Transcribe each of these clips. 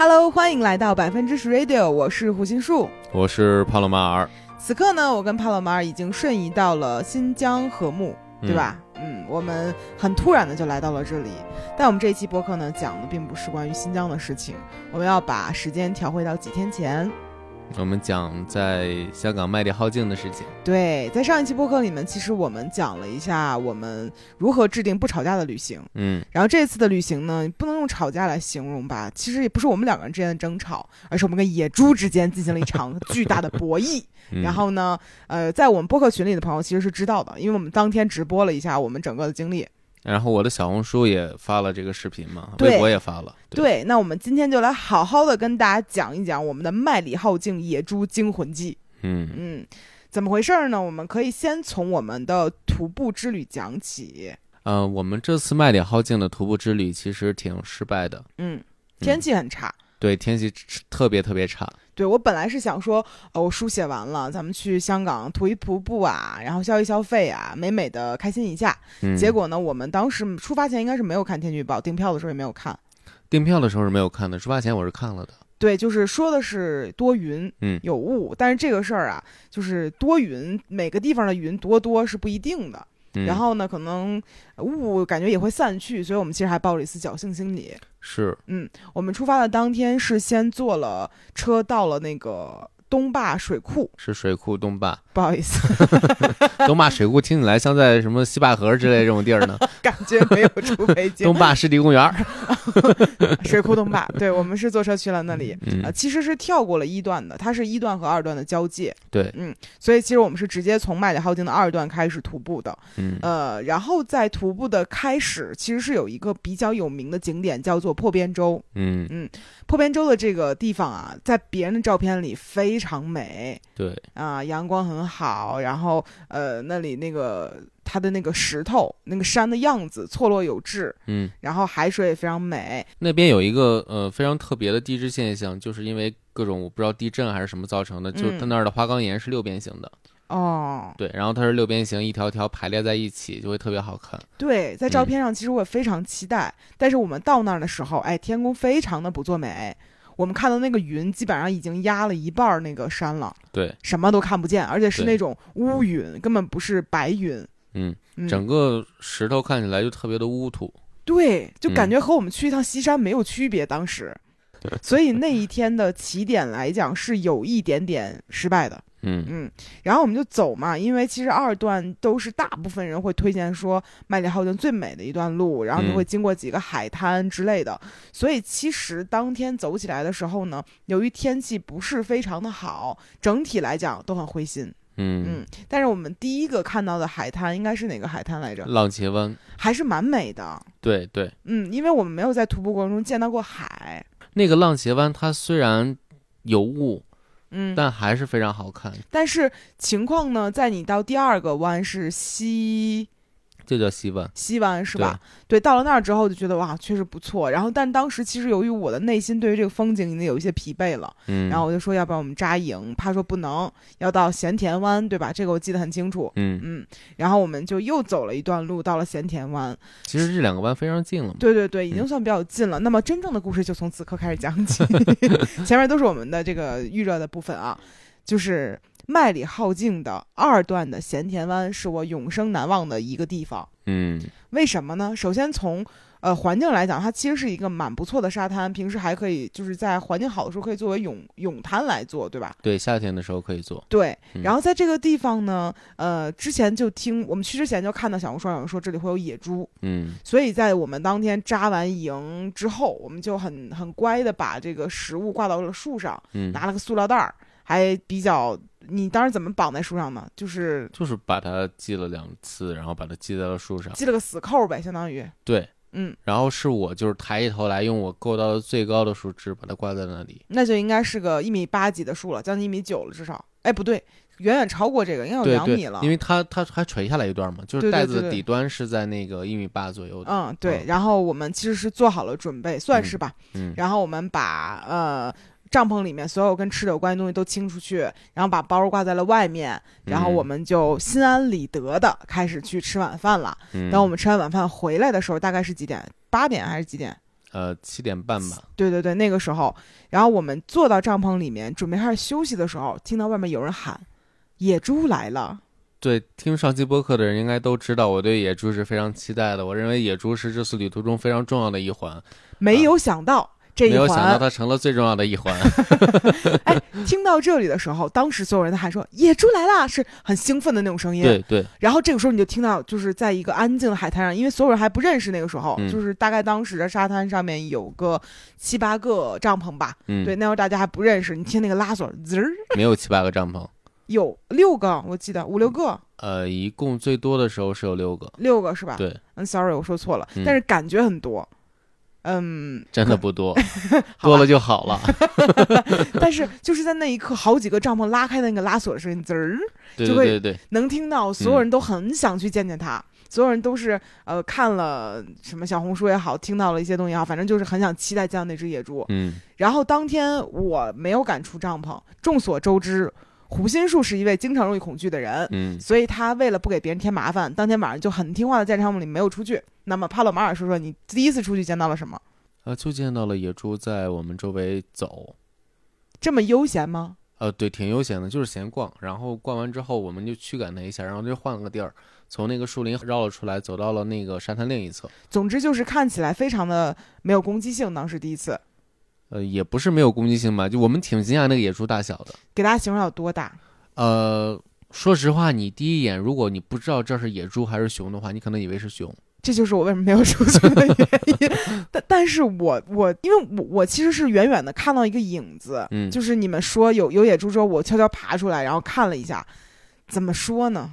Hello，欢迎来到百分之十 Radio，我是胡心树。我是帕洛马尔，此刻呢，我跟帕洛马尔已经瞬移到了新疆和木，对吧？嗯，我们很突然的就来到了这里。但我们这一期播客呢，讲的并不是关于新疆的事情，我们要把时间调回到几天前。我们讲在香港卖力耗尽的事情。对，在上一期播客里面，其实我们讲了一下我们如何制定不吵架的旅行。嗯，然后这次的旅行呢，不能用吵架来形容吧？其实也不是我们两个人之间的争吵，而是我们跟野猪之间进行了一场 巨大的博弈。嗯然后呢，呃，在我们播客群里的朋友其实是知道的，因为我们当天直播了一下我们整个的经历。然后我的小红书也发了这个视频嘛，对微博也发了。对，那我们今天就来好好的跟大家讲一讲我们的麦里浩径野猪惊魂记。嗯，嗯，怎么回事儿呢？我们可以先从我们的徒步之旅讲起。呃，我们这次麦里浩径的徒步之旅其实挺失败的，嗯，天气很差。对，天气特别特别差。对我本来是想说，呃，我书写完了，咱们去香港徒一徒步啊，然后消一消费啊，美美的开心一下。嗯，结果呢，我们当时出发前应该是没有看天气预报，订票的时候也没有看。订票的时候是没有看的，出发前我是看了的。对，就是说的是多云，嗯有雾，但是这个事儿啊，就是多云，每个地方的云多多是不一定的。嗯、然后呢，可能雾感觉也会散去，所以我们其实还抱着一丝侥幸心理。是，嗯，我们出发的当天是先坐了车到了那个东坝水库，是水库东坝，不好意思，东坝水库听起来像在什么西坝河之类这种地儿呢。感觉没有出北京东。坝湿地公园。水库东坝，对我们是坐车去了那里。嗯呃，其实是跳过了一段的，它是一段和二段的交界，对，嗯，所以其实我们是直接从麦里浩径的二段开始徒步的，嗯呃，然后在徒步的开始，其实是有一个比较有名的景点叫做破边洲。嗯，破边洲的这个地方啊，在别人的照片里非常美对，啊、阳光很好，然后呃，那里那个它的那个石头、那个山的样子错落有致，嗯，然后海水也非常美。那边有一个呃非常特别的地质现象，就是因为各种我不知道地震还是什么造成的，就是它嗯那儿的花岗岩是六边形的，哦，对，然后它是六边形，一条条排列在一起，就会特别好看。对，在照嗯片上其实我也非常期待，但是我们到那儿的时候，哎，天空非常的不作美。我们看到那个云基本上已经压了一半儿那个山了，对，什么都看不见，而且是那种乌云，根本不是白云。嗯，嗯，整个石头看起来就特别的乌土。对，就感嗯觉和我们去一趟西山没有区别。当时，所以那一天的起点来讲是有一点点失败的。嗯嗯，然后我们就走嘛，因为其实二段都是大部分人会推荐说麦里浩径最美的一段路，然后你嗯会经过几个海滩之类的，所以其实当天走起来的时候呢，由于天气不是非常的好，整体来讲都很灰心。嗯嗯，但是我们第一个看到的海滩应该是哪个海滩来着？浪琴湾，还是蛮美的。对对，嗯，因为我们没有在徒步过程中见到过海。那个浪斜湾它虽然有雾，嗯，但还是非常好看，但是情况呢，在你到第二个弯是西就叫西湾。西湾是吧？对，到了那儿之后就觉得哇，确实不错。然后，但当时其实由于我的内心对于这个风景已经有一些疲惫了，嗯，然后我就说要不然我们扎营，他说不能，要到咸田湾，对吧？这个我记得很清楚。嗯，嗯，然后我们就又走了一段路，到了咸田湾。其实这两个湾非常近了嘛。对对对，已经嗯算比较近了。那么真正的故事就从此刻开始讲起，前面都是我们的这个预热的部分啊，就是麦里浩径的二段的咸田湾是我永生难忘的一个地方。嗯为什么呢？首先从呃环境来讲，它其实是一个蛮不错的沙滩，平时还可以就是在环境好的时候可以作为泳泳滩来做，对吧？对，夏天的时候可以做。对，嗯然后在这个地方呢，呃，之前就听我们去之前就看到小红书上有人说这里会有野猪，嗯所以在我们当天扎完营之后，我们就很很乖的把这个食物挂到了树上，嗯，拿了个塑料袋儿，还比较，你当时怎么绑在树上呢？就是就是把它系了两次，然后把它系在了树上。系了个死扣呗，相当于，对，嗯，然后是我就是抬起头来，用我够到的最高的树枝把它挂在那里。那就应该是个一米八几的树了，将近一米九了，至少。哎，不对，远远超过这个，应该有两米了。，因为它它还垂下来一段嘛，就是袋子底端是在那个一米八左右的。嗯，对。嗯然后我们其实是做好了准备，算是吧。嗯然后我们把呃帐篷里面所有跟吃的有关的东西都清出去，然后把包挂在了外面，然后嗯我们就心安理得的开始去吃晚饭了。嗯，等我们吃完晚饭回来的时候，大概是几点？八点还是几点？呃，七点半吧。对对对，那个时候，然后我们坐到帐篷里面准备开始休息的时候，听到外面有人喊：“野猪来了。”对，听上期播客的人应该都知道，我对野猪是非常期待的。我认为野猪是这次旅途中非常重要的一环。没有想到这一没有想到环，它成了最重要的一环。哎，听到这里的时候，当时所有人都喊说“野猪来啦”，是很兴奋的那种声音。对对，然后这个时候你就听到，就是在一个安静的海滩上，因为所有人还不认识那个时候，嗯就是大概当时的沙滩上面有个七八个帐篷吧。嗯，对，那时候大家还不认识，你听那个拉锁滋儿，没有七八个帐篷。有六个，我记得五六个，呃，一共最多的时候是有六个。六个是吧？对，嗯，sorry，我说错了，嗯但是感觉很多。嗯，真的不多，多了就好了。但是就是在那一刻，好几个帐篷拉开的那个拉锁的声音，滋儿，对就会对对对，能听到，所有人都很想去见见他。所有人都是呃看了什么小红书也好，听到了一些东西也好，反正就是很想期待见到那只野猪。嗯然后当天我没有敢出帐篷，众所周知，胡心树是一位经常容易恐惧的人，嗯，所以他为了不给别人添麻烦，当天晚上就很听话的在帐篷里没有出去。那么帕洛马尔说说你第一次出去见到了什么？呃，就见到了野猪在我们周围走。这么悠闲吗？呃，对，挺悠闲的，就是闲逛。然后逛完之后，我们就驱赶它一下，然后就换了个地儿，从那个树林绕了出来，走到了那个沙滩另一侧。总之就是看起来非常的没有攻击性。当时第一次呃，也不是没有攻击性吧，就我们挺惊讶那个野猪大小的。给大家形容有多大？呃，说实话，你第一眼如果你不知道这是野猪还是熊的话，你可能以为是熊。这就是我为什么没有出去的原因。但但是我我因为我我其实是远远的看到一个影子，嗯就是你们说有有野猪之后，我悄悄爬出来，然后看了一下，怎么说呢？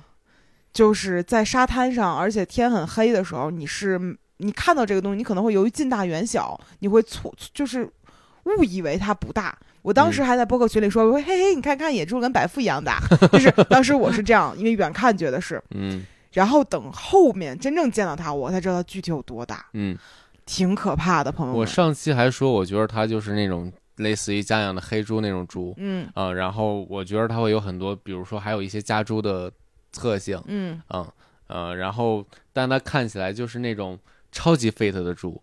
就是在沙滩上，而且天很黑的时候，你是你看到这个东西，你可能会由于近大远小，你会错就是误以为它不大。我当时还在播客群里说，我说嘿嘿，你看看野猪跟白富一样大，就是当时我是这样，因为远看觉得是，嗯。然后等后面真正见到它，我才知道它具体有多大，嗯，挺可怕的，朋友们。我上期还说，我觉得它就是那种类似于家养的黑猪那种猪。嗯。啊、然后我觉得它会有很多，比如说还有一些家猪的特性，嗯，嗯呃，然后但它看起来就是那种超级 fit 的猪，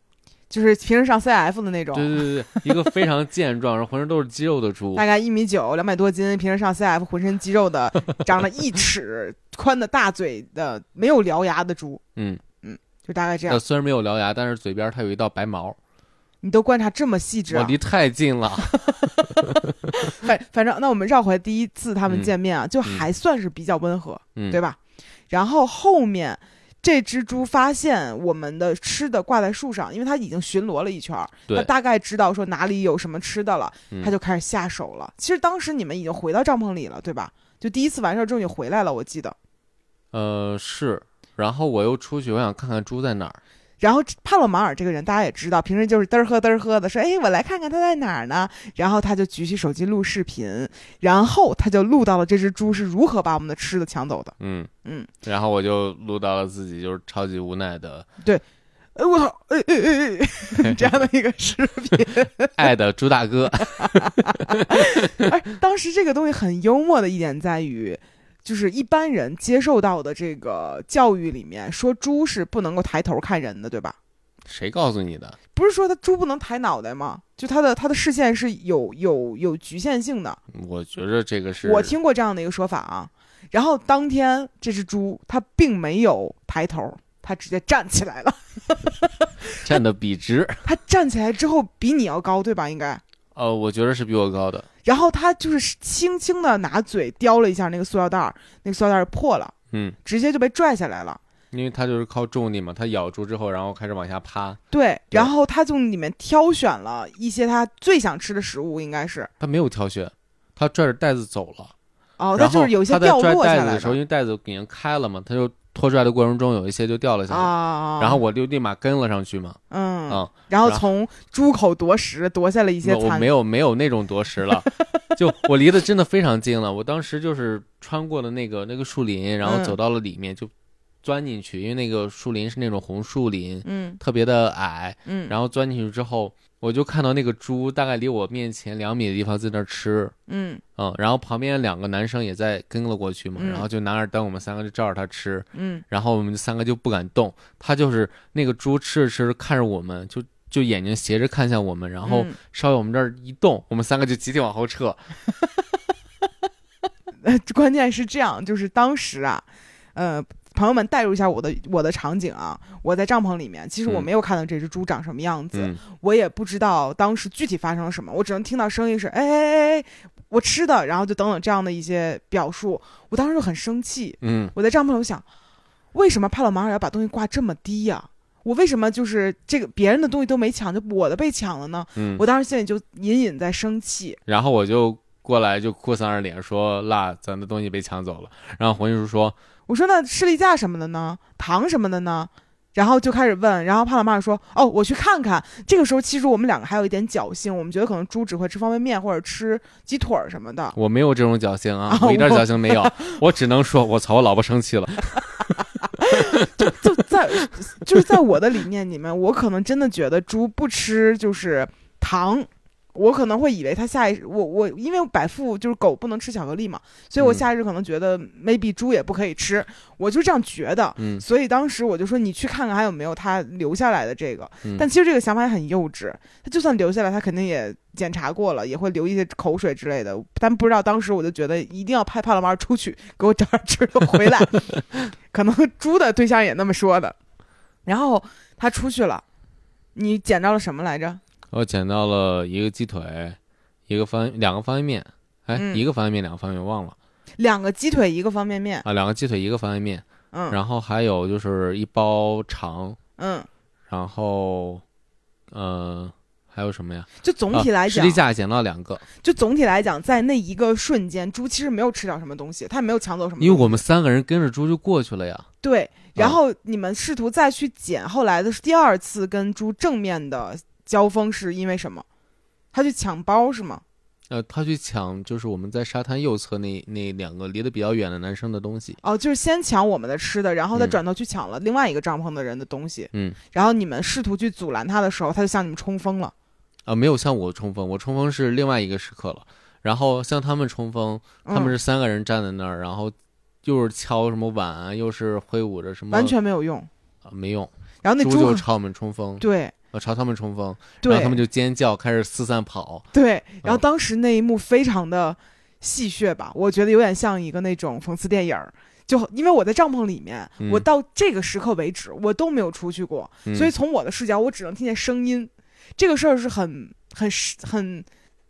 就是平时上 CF 的那种，对对对对，一个非常健壮，然后浑身都是肌肉的猪 大，概一米九，两百多斤，平时上 CF，浑身肌肉的，长了一 尺宽的大嘴的，没有獠牙的猪，嗯嗯，就大概这呃，样。虽然没有獠牙，但是嘴边它有一道白毛，你都观察这么细致啊？我离太近了，反反正，那我们绕回来第一次他们嗯见面啊，就还算是比较温和，嗯，对吧？然后后面这只猪发现我们的吃的挂在树上，因为它已经巡逻了一圈儿，它，大概知道说哪里有什么吃的了，嗯它就开始下手了。其实当时你们已经回到帐篷里了，对吧？就第一次完事儿之后你回来了，我记得。呃是，然后我又出去，我想看看猪在哪儿，然后帕洛马尔这个人大家也知道，平时就是嘚儿喝嘚儿喝的，说哎我来看看他在哪儿呢。然后他就举起手机录视频，然后他就录到了这只猪是如何把我们的吃的抢走的。嗯嗯，然后我就录到了自己就是超级无奈的对哎我操，哎哎哎哎，这样的一个视频。爱的猪大哥，而当时这个东西很幽默的一点在于，就是一般人接受到的这个教育里面，说猪是不能够抬头看人的，对吧？谁告诉你的？不是说它猪不能抬脑袋吗？就它的它的视线是有有有局限性的。我觉着这个是我听过这样的一个说法啊。然后当天这只猪它并没有抬头，它直接站起来了。站得笔直，它站起来之后比你要高，对吧？应该。呃，我觉得是比我高的，然后他就是轻轻的拿嘴叼了一下那个塑料袋儿，那个塑料袋儿破了，嗯，直接就被拽下来了。因为他就是靠重力嘛，他咬住之后，然后开始往下趴，对，然后他从里面挑选了一些他最想吃的食物，应该是他没有挑选，他拽着袋子走了。哦，它然后就是有些掉落下来的时候，因为袋子已经开了嘛，他就拖拽的过程中有一些就掉了下来，啊。然后我就立马跟了上去嘛，嗯，啊、然后从猪口夺食，夺下了一些残我我没有没有那种夺食了，就我离得真的非常近了，我当时就是穿过了那个那个树林，然后嗯。走到了里面就钻进去，因为那个树林是那种红树林，嗯。特别的矮，嗯，然后钻进去之后，我就看到那个猪大概离我面前两米的地方在那儿吃，嗯。嗯，然后旁边两个男生也在跟了过去嘛，嗯。然后就拿着灯，我们三个就照着它吃，嗯。然后我们三个就不敢动，它就是那个猪吃着吃着看着我们就就眼睛斜着看向我们，然后嗯。稍微我们这儿一动，我们三个就集体往后撤。呃，关键是这样，就是当时啊，呃，朋友们代入一下我的我的场景啊，我在帐篷里面，其实我嗯。没有看到这只猪长什么样子，嗯。我也不知道当时具体发生了什么，我只能听到声音是哎哎哎哎，我吃的，然后就等等这样的一些表述，我当时就很生气，嗯。我在帐篷里我想，为什么帕洛马尔要把东西挂这么低呀、我为什么就是这个别人的东西都没抢，就我的被抢了呢？嗯，我当时心里就隐隐在生气。然后我就过来就哭丧着脸说：“辣，咱的东西被抢走了。”然后黄秘书说我说那士力架什么的呢？糖什么的呢？然后就开始问，然后胖老妈说：“哦，我去看看。”这个时候其实我们两个还有一点侥幸，我们觉得可能猪只会吃方便面或者吃鸡腿儿什么的：“。我没有这种侥幸啊啊，我一点我侥幸没有，我只能说我操，我老婆生气了。就就在就是在我的理念里面，我可能真的觉得猪不吃就是糖，我可能会以为它下一我我因为百富就是狗不能吃巧克力嘛，所以我嗯下意识可能觉得 maybe 猪也不可以吃，我就这样觉得。嗯所以当时我就说你去看看还有没有它留下来的这个，嗯但其实这个想法也很幼稚，他就算留下来，他肯定也检查过了，也会留一些口水之类的。但不知道当时我就觉得一定要派帕拉马出去给我找点吃的 回来，可能猪的对象也那么说的。然后他出去了，你捡到了什么来着？我捡到了一个鸡腿，一个方两个方便面，哎，嗯一个方便面，两个方便面忘了两个鸡腿，一个方便面。啊，两个鸡腿，一个方便面，嗯然后还有就是一包肠，嗯，然后呃还有什么呀？就总体来讲，啊士力架捡到两个，就总体来讲，在那一个瞬间，猪其实没有吃掉什么东西，它也没有抢走什么东西。因为我们三个人跟着猪就过去了呀。对，然啊后你们试图再去捡，后来的是第二次跟猪正面的交锋，是因为什么？他去抢包是吗？呃，他去抢就是我们在沙滩右侧那那两个离得比较远的男生的东西。哦，就是先抢我们的吃的，然后再嗯转头去抢了另外一个帐篷的人的东西。嗯，然后你们试图去阻拦他的时候，他就向你们冲锋了。啊，没有向我冲锋，我冲锋是另外一个时刻了。然后向他们冲锋，他们嗯是三个人站在那儿，然后又是敲什么碗啊，又是挥舞着什么，完全没有用。啊没用。然后那猪猪就朝我们冲锋，对呃，朝他们冲锋，然后他们就尖叫，开始四散跑。对，然后嗯当时那一幕非常的戏谑吧，我觉得有点像一个那种讽刺电影儿。就因为我在帐篷里面，嗯我到这个时刻为止，我都没有出去过，嗯所以从我的视角，我只能听见声音。这个事儿是很很很，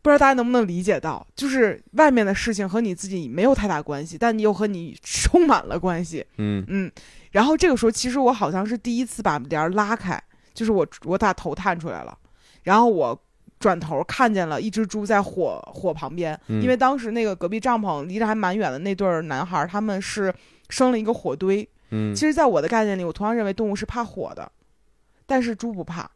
不知道大家能不能理解到，就是外面的事情和你自己没有太大关系，但你又和你充满了关系。嗯嗯，然后这个时候，其实我好像是第一次把帘儿拉开，就是我我把头探出来了，然后我转头看见了一只猪在火火旁边，嗯因为当时那个隔壁帐篷离着还蛮远的那对儿男孩儿，他们是生了一个火堆。嗯其，实，在我的概念里，我同样认为动物是怕火的，但是猪不怕。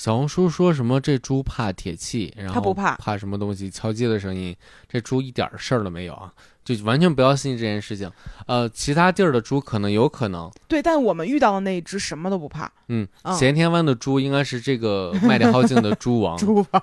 小红书说什么这猪怕铁器，然后它不怕怕什么东西敲击的声音，这猪一点儿事儿都没有啊，就完全不要信这件事情。呃，其他地儿的猪可能有可能，对，但我们遇到的那一只什么都不怕，嗯，嗯咸田湾的猪应该是这个麦里浩径的猪王，猪王。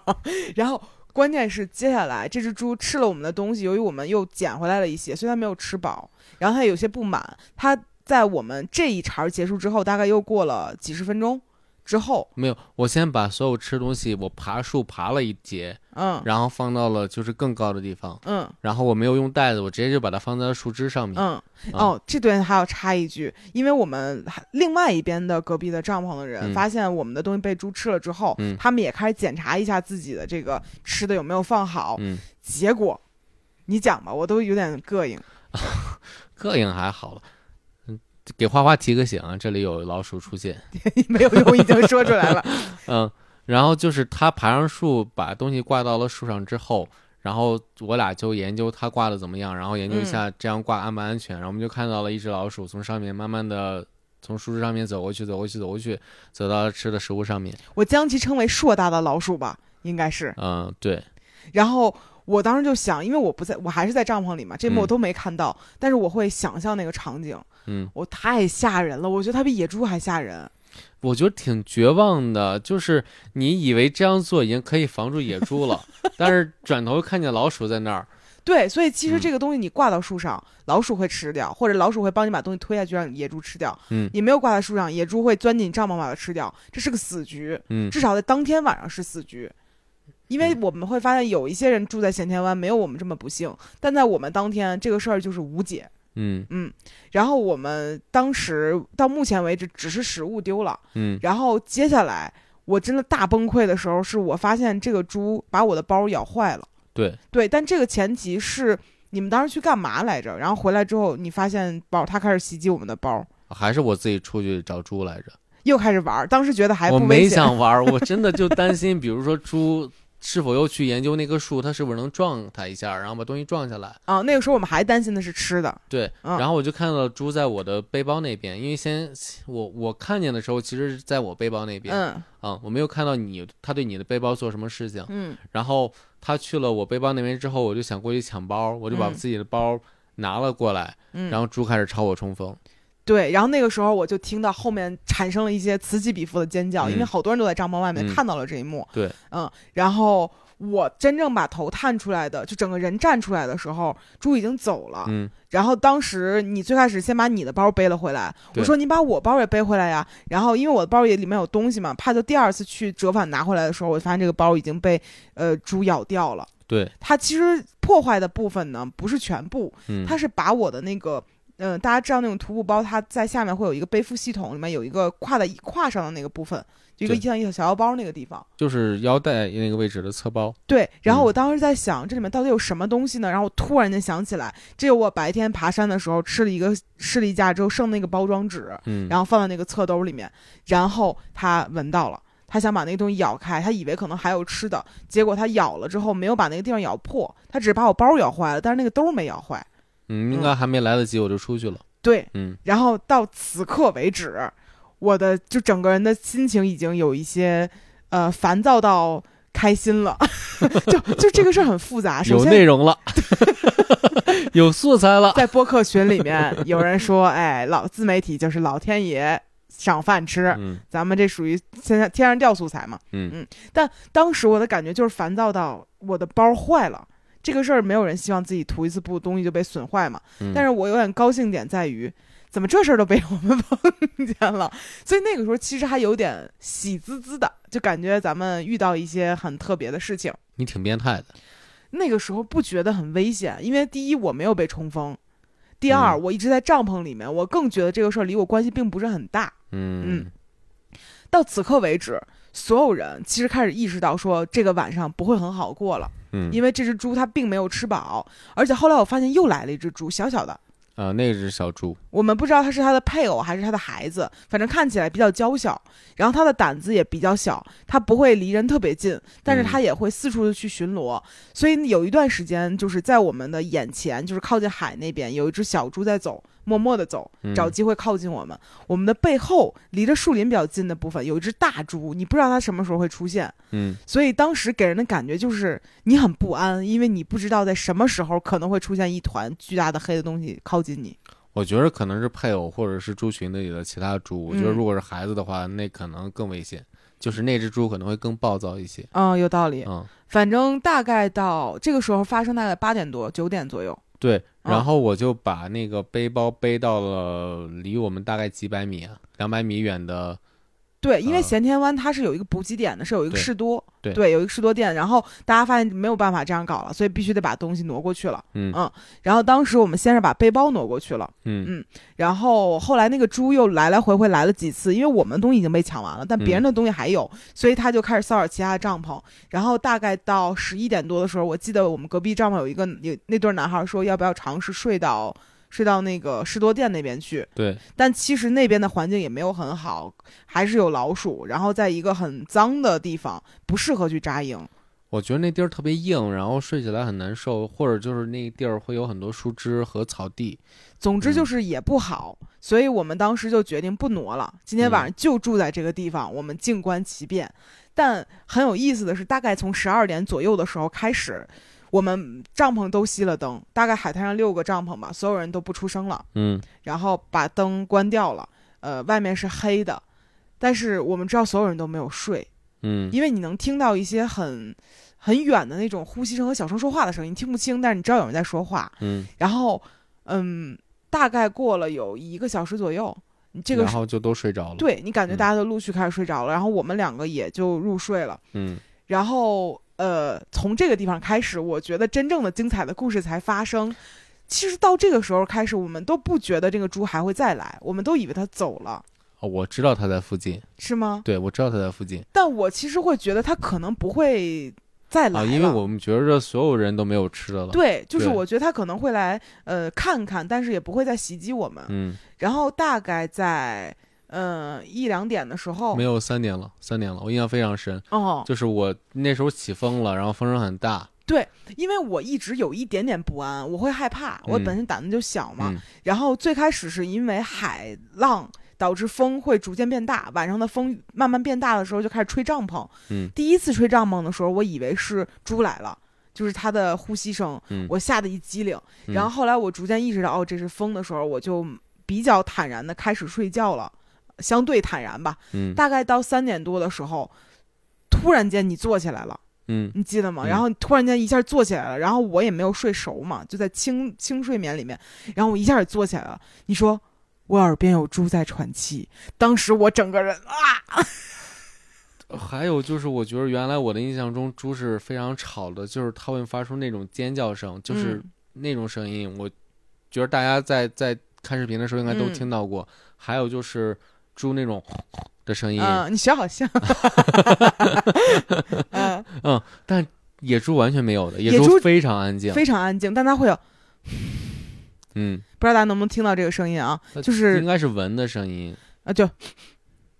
然后关键是接下来这只猪吃了我们的东西，由于我们又捡回来了一些，所以它没有吃饱，然后它有些不满。它在我们这一茬结束之后，大概又过了几十分钟之后，没有，我先把所有吃东西我爬树爬了一节，嗯。然后放到了就是更高的地方，嗯。然后我没有用袋子，我直接就把它放在了树枝上面。嗯，啊。哦，这段还要插一句，因为我们还另外一边的隔壁的帐篷的人、嗯。发现我们的东西被猪吃了之后，嗯。他们也开始检查一下自己的这个吃的有没有放好，嗯，结果你讲吧，我都有点膈应。膈应还好了。嗯，给花花提个醒啊，这里有老鼠出现。没有用，已经说出来了。嗯，然后就是他爬上树，把东西挂到了树上之后，然后我俩就研究他挂的怎么样，然后研究一下这样挂安不安全。然后我们就看到了一只老鼠从上面慢慢的从树枝上面走过去，走过去，走过去，走到吃的食物上面。我将其称为硕大的老鼠吧，应该是。嗯，对，然后我当时就想，因为我不在，我还是在帐篷里嘛，这幕嗯我都没看到，但是我会想象那个场景，嗯，我太吓人了，我觉得它比野猪还吓人。我觉得挺绝望的，就是你以为这样做已经可以防住野猪了，但是转头看见老鼠在那儿，对，所以其实嗯这个东西你挂到树上，老鼠会吃掉，或者老鼠会帮你把东西推下去让野猪吃掉。嗯你没有挂在树上，野猪会钻进帐篷把它吃掉，这是个死局。嗯至少在当天晚上是死局。因为我们会发现有一些人住在咸田湾，没有我们这么不幸，但在我们当天这个事儿就是无解。嗯嗯，然后我们当时到目前为止只是食物丢了，嗯然后接下来我真的大崩溃的时候，是我发现这个猪把我的包咬坏了。对，对，但这个前提是你们当时去干嘛来着？然后回来之后，你发现包他开始袭击我们的包，还是我自己出去找猪来着。又开始玩儿。当时觉得还不我没，想玩儿，我真的就担心，比如说猪是否又去研究那棵树，它是不是能撞它一下，然后把东西撞下来。啊。那个时候我们还担心的是吃的，对，嗯然后我就看到猪在我的背包那边，因为先我我看见的时候，其实是在我背包那边，嗯啊，我没有看到你他对你的背包做什么事情。嗯然后他去了我背包那边之后，我就想过去抢包，我就把嗯自己的包拿了过来，嗯，然后猪开始朝我冲锋。对，然后那个时候我就听到后面产生了一些此起彼伏的尖叫，因为嗯好多人都在帐篷外面嗯看到了这一幕。对，嗯，然后我真正把头探出来的，就整个人站出来的时候，猪已经走了。嗯然后当时你最开始先把你的包背了回来，我说你把我包也背回来呀。然后因为我的包也里面有东西嘛，怕就第二次去折返拿回来的时候，我发现这个包已经被呃猪咬掉了。对，它其实破坏的部分呢不是全部，嗯，它是把我的那个。嗯、大家知道那种徒步包，它在下面会有一个背负系统，里面有一个挎在挎上的那个部分，就一个像一个小腰包那个地方。就是腰带那个位置的侧包。对，然后嗯我当时在想，这里面到底有什么东西呢？然后我突然间想起来，这有我白天爬山的时候吃了一个吃了一架之后剩那个包装纸，嗯，然后放在那个侧兜里面，然后他闻到了。他想把那个东西咬开，他以为可能还有吃的，结果他咬了之后没有把那个地方咬破，他只是把我包咬坏了，但是那个兜没咬坏。嗯，应该还没来得及，我就出去了。对，嗯然后到此刻为止，我的就整个人的心情已经有一些呃烦躁到开心了，就就这个事儿很复杂。首有内容了，有素材了。在播客群里面有人说，哎，老自媒体就是老天爷赏饭吃，嗯咱们这属于现在天上掉素材嘛。嗯嗯但当时我的感觉就是烦躁到我的包坏了。这个事儿没有人希望自己涂一次布东西就被损坏嘛。嗯，但是我有点高兴点在于，怎么这事儿都被我们碰见了？所以那个时候其实还有点喜滋滋的，就感觉咱们遇到一些很特别的事情。你挺变态的。那个时候不觉得很危险，因为第一我没有被冲锋，第二、嗯我一直在帐篷里面，我更觉得这个事儿离我关系并不是很大。嗯嗯到此刻为止，所有人其实开始意识到说这个晚上不会很好过了，嗯，因为这只猪它并没有吃饱，而且后来我发现又来了一只猪，小小的。啊，那只小猪。我们不知道它是它的配偶还是它的孩子，反正看起来比较娇小，然后它的胆子也比较小，它不会离人特别近，但是它也会四处的去巡逻。所以有一段时间，就是在我们的眼前，就是靠近海那边，有一只小猪在走，默默的走，嗯找机会靠近我们。我们的背后离着树林比较近的部分，有一只大猪，你不知道它什么时候会出现，嗯所以当时给人的感觉就是你很不安，因为你不知道在什么时候可能会出现一团巨大的黑的东西靠近你。我觉得可能是配偶或者是猪群里的其他猪。我觉得嗯如果是孩子的话，那可能更危险，就是那只猪可能会更暴躁一些。嗯，有道理。嗯，反正大概到这个时候发生，大概八点多九点左右。对。嗯然后我就把那个背包背到了离我们大概几百米啊，两百米远的。对，因为嗯咸田湾它是有一个补给点的，是有一个士多，对有一个士多店。然后大家发现没有办法这样搞了，所以必须得把东西挪过去了。嗯嗯然后当时我们先是把背包挪过去了，嗯然后后来那个猪又来来回回来了几次，因为我们东西已经被抢完了，但别人的东西还有，所以他就开始骚扰其他的帐篷。然后大概到十一点多的时候，我记得我们隔壁帐篷有一个有那对男孩说要不要尝试睡到睡到那个士多店那边去，对，但其实那边的环境也没有很好，还是有老鼠，然后在一个很脏的地方，不适合去扎营。我觉得那地儿特别硬，然后睡起来很难受，或者就是那地儿会有很多树枝和草地。总之嗯就是也不好，所以我们当时就决定不挪了，今天晚上就住在这个地方，我们静观其变。但很有意思的是，大概从十二点左右的时候开始，我们帐篷都熄了灯，大概海滩上六个帐篷吧，所有人都不出声了，嗯。然后把灯关掉了，呃，外面是黑的，但是我们知道所有人都没有睡，嗯。因为你能听到一些很很远的那种呼吸声和小声说话的声音，听不清，但是你知道有人在说话。嗯，然后，嗯，大概过了有一个小时左右，你这个然后就都睡着了。，对你感觉嗯。大家都陆续开始睡着了，然后我们两个也就入睡了。嗯。然后，呃，从这个地方开始，我觉得真正的精彩的故事才发生。其实到这个时候开始，我们都不觉得这个猪还会再来，我们都以为它走了，哦，我知道它在附近，是吗？对我知道它在附近但我其实会觉得它可能不会再来因为我们觉着所有人都没有吃的了。，对，就是我觉得它可能会来，呃，看看，但是也不会再袭击我们。嗯，然后大概在呃一两点的时候。没，有三点了，三点了，我印象非常深，哦，就是我那时候起风了，然后风声很大，对因为我一直有一点点不安，我会害怕，我嗯本身胆子就小嘛。嗯。然后最开始是因为海浪导致风会逐渐变大，晚上的风慢慢变大的时候就开始吹帐篷。嗯。第一次吹帐篷的时候，我以为是猪来了。就是它的呼吸声，嗯，我吓得一激灵。嗯。然后后来我逐渐意识到，哦，这是风的时候，我就比较坦然的开始睡觉了，相对坦然吧。嗯大概到三点多的时候，突然间你坐起来了，嗯你记得吗？嗯然后突然间一下坐起来了，然后我也没有睡熟嘛，就在轻轻睡眠里面，然后我一下也坐起来了。你说我耳边有猪在喘气，当时我整个人啊，还有就是，我觉得原来我的印象中猪是非常吵的，就是它会发出那种尖叫声，就是嗯那种声音，我觉得大家在在看视频的时候应该都嗯听到过。还有就是猪那种的声音，嗯、你学好像，嗯，但野猪完全没有的，野野猪非常安静。非常安静，但它会有，嗯，不知道大家能不能听到这个声音啊？就是应该是蚊的声音。啊，就，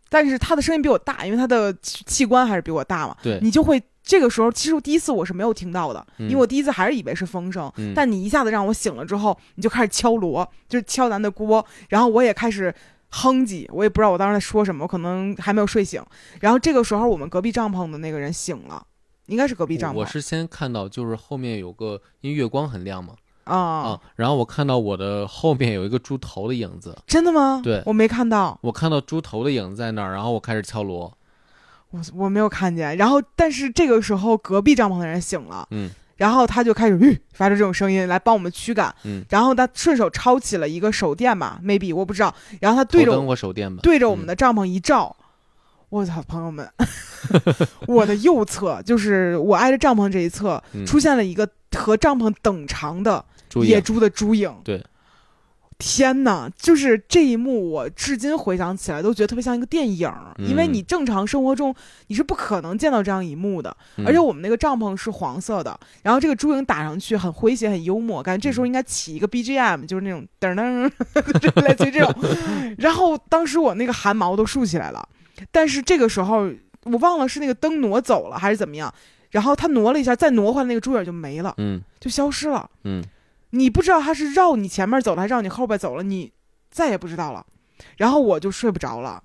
但是它的声音比我大，因为它的器器官还是比我大嘛。对，你就会这个时候，其实第一次我是没有听到的，嗯因为我第一次还是以为是风声。嗯但你一下子让我醒了之后，你就开始敲锣，就是敲咱的锅，然后我也开始哼唧，我也不知道我当时在说什么，我可能还没有睡醒。然后这个时候，我们隔壁帐篷的那个人醒了，应该是隔壁帐篷我是先看到就是后面有个，因为月光很亮嘛，啊、啊，然后我看到我的后面有一个猪头的影子，真的吗？对我没看到，我看到猪头的影子在那儿，然后我开始敲锣。我我没有看见。然后，但是这个时候隔壁帐篷的人醒了，嗯然后他就开始吁发出这种声音来帮我们驱赶，嗯，然后他顺手抄起了一个手电吧，maybe 我不知道，然后他对着我手电吧。对着我们嗯。的帐篷一照，我操，朋友们，我的右侧就是我挨着帐篷这一侧、嗯。出现了一个和帐篷等长的野猪的猪影，对。天哪！就是这一幕，我至今回想起来都觉得特别像一个电影儿，因为嗯你正常生活中你是不可能见到这样一幕的。嗯而且我们那个帐篷是黄色的，然后这个猪影打上去很诙谐、很幽默，感觉这时候应该起一个 BGM，就是那种噔噔，就类似于这种。然后当时我那个汗毛都竖起来了，但是这个时候我忘了是那个灯挪走了还是怎么样，然后他挪了一下，再挪回来那个猪影就没了，嗯就消失了。嗯你不知道他是绕你前面走了还是绕你后边走了，你再也不知道了。然后我就睡不着了，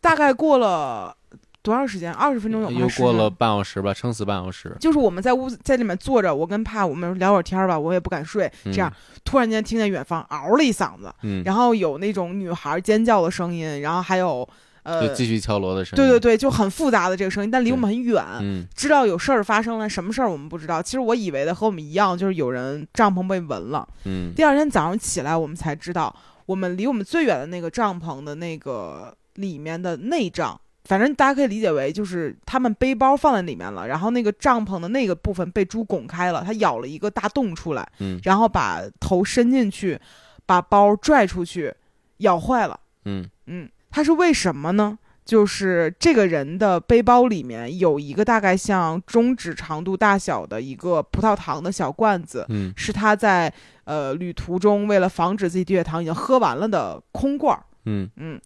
大概过了多长时间？二十分钟有吗？又过了半小时吧，撑死半小时。就是我们在屋子在里面坐着，我跟帕我们聊会儿天儿吧，我也不敢睡。这样，突然间听见远方嗷了一嗓子，嗯，然后有那种女孩尖叫的声音，然后还有呃就，继续敲锣的声音。对对对，就很复杂的这个声音，但离我们很远，嗯知道有事儿发生了，什么事儿我们不知道。其实我以为的和我们一样，就是有人帐篷被闻了。嗯第二天早上起来，我们才知道，我们离我们最远的那个帐篷的那个里面的内帐，反正大家可以理解为就是他们背包放在里面了，然后那个帐篷的那个部分被猪拱开了，它咬了一个大洞出来，嗯然后把头伸进去，把包拽出去，咬坏了。嗯嗯，它是为什么呢？就是这个人的背包里面有一个大概像中指长度大小的一个葡萄糖的小罐子，嗯是他在呃旅途中为了防止自己低血糖已经喝完了的空罐儿。嗯嗯，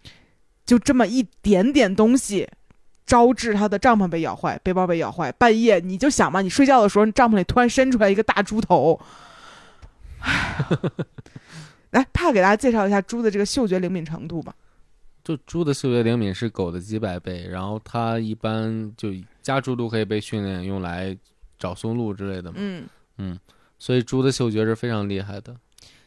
就这么一点点东西，招致他的帐篷被咬坏，背包被咬坏。半夜你就想嘛，你睡觉的时候，你帐篷里突然伸出来一个大猪头。来，怕给大家介绍一下猪的这个嗅觉灵敏程度吧。就猪的嗅觉灵敏是狗的几百倍，然后它一般就家猪都可以被训练用来找松露之类的嘛，嗯嗯，所以猪的嗅觉是非常厉害的。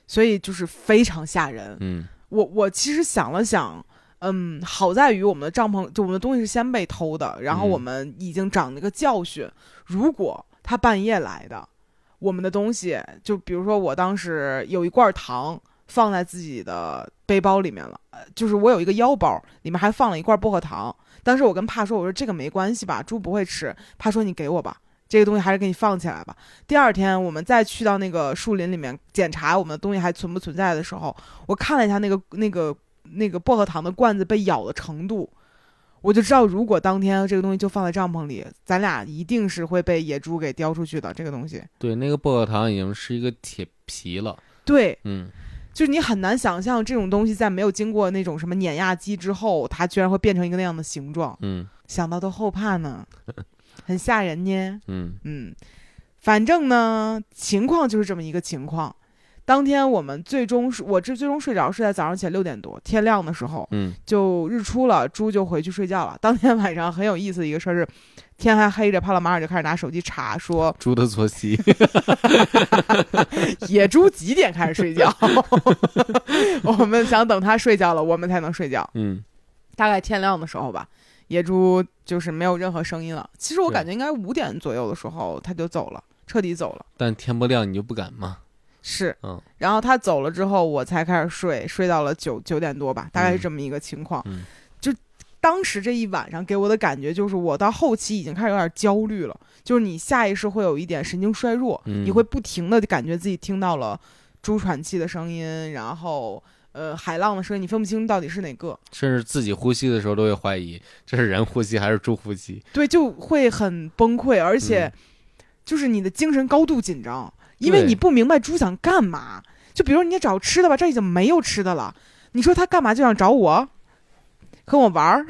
所以就是非常吓人。嗯我我其实想了想，嗯，好在于我们的帐篷，就我们的东西是先被偷的，然后嗯我们已经长了一个教训。如果他半夜来的，我们的东西，就比如说我当时有一罐糖放在自己的背包里面了，呃就是我有一个腰包，里面还放了一块薄荷糖。当时我跟帕说，我说这个没关系吧，猪不会吃。帕说你给我吧。这个东西还是给你放起来吧。第二天，我们再去到那个树林里面检查我们的东西还存不存在的时候，我看了一下那个那个那个薄荷糖的罐子被咬的程度，我就知道，如果当天这个东西就放在帐篷里，咱俩一定是会被野猪给叼出去的。这个东西，对，那个薄荷糖已经是一个铁皮了。对，嗯，就是你很难想象这种东西在没有经过那种什么碾压机之后，它居然会变成一个那样的形状，嗯想到都后怕呢，很吓人呢。嗯嗯，反正呢，情况就是这么一个情况。当天我们最终是我这最终睡着是在早上起来六点多，天亮的时候嗯就日出了，猪就回去睡觉了。当天晚上很有意思的一个事儿是，天还黑着，帕拉马尔就开始拿手机查，说猪的作息。野猪几点开始睡觉。我们想等它睡觉了，我们才能睡觉。嗯大概天亮的时候吧，野猪就是没有任何声音了。其实我感觉应该五点左右的时候它就走了，彻底走了。但天不亮你就不敢吗。是，嗯然后他走了之后，我才开始睡，睡到了九九点多吧，大概是嗯这么一个情况。嗯就当时这一晚上给我的感觉就是，我到后期已经开始有点焦虑了，就是你下意识会有一点神经衰弱，嗯你会不停的感觉自己听到了猪喘气的声音，然后呃海浪的声音，你分不清到底是哪个，甚至自己呼吸的时候都会怀疑这是人呼吸还是猪呼吸。对，就会很崩溃，而且嗯。就是你的精神高度紧张，因为你不明白猪想干嘛。就比如你找吃的吧，这已经没有吃的了，你说他干嘛就想找我，和我玩儿，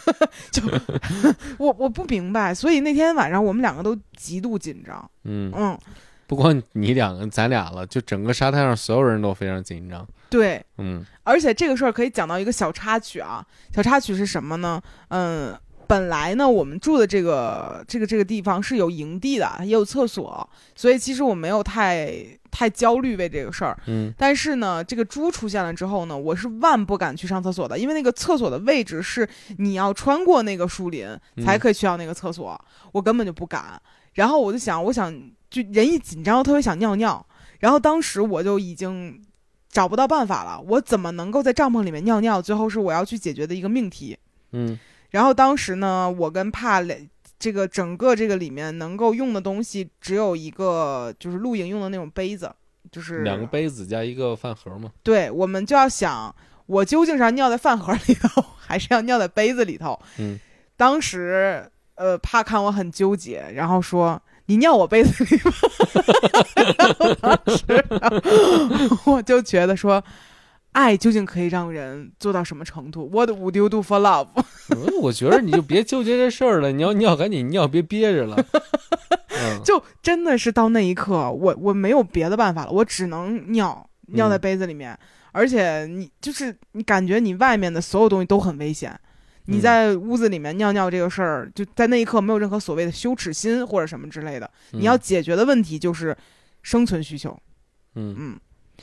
就 我我不明白，所以那天晚上我们两个都极度紧张，嗯，嗯，不光你两个，咱俩了，就整个沙滩上所有人都非常紧张。对，嗯。而且这个事儿可以讲到一个小插曲啊，小插曲是什么呢？嗯，本来呢，我们住的这个这个这个地方是有营地的，也有厕所，所以其实我没有太太焦虑为这个事儿。嗯但是呢，这个猪出现了之后呢，我是万不敢去上厕所的，因为那个厕所的位置是你要穿过那个树林才可以去到那个厕所，我根本就不敢。然后我就想，我想就人一紧张，特别想尿尿。然后当时我就已经找不到办法了，我怎么能够在帐篷里面尿尿？最后是我要去解决的一个命题。嗯然后当时呢，我跟帕雷这个整个这个里面能够用的东西只有一个，就是露营用的那种杯子，就是两个杯子加一个饭盒嘛。对，我们就要想，我究竟是要尿在饭盒里头，还是要尿在杯子里头？嗯，当时呃，帕看我很纠结，然后说。你尿我杯子里吧，然 后当时 我就觉得说，爱究竟可以让人做到什么程度？What would you do for love？嗯我觉得你就别纠结这事儿了，你要尿赶紧尿，别憋着了。嗯，就真的是到那一刻，我我没有别的办法了，我只能尿尿在嗯杯子里面，而且你就是你感觉你外面的所有东西都很危险，你嗯在屋子里面尿尿这个事儿，就在那一刻没有任何所谓的羞耻心或者什么之类的，你要解决的问题就是生存需求。嗯嗯，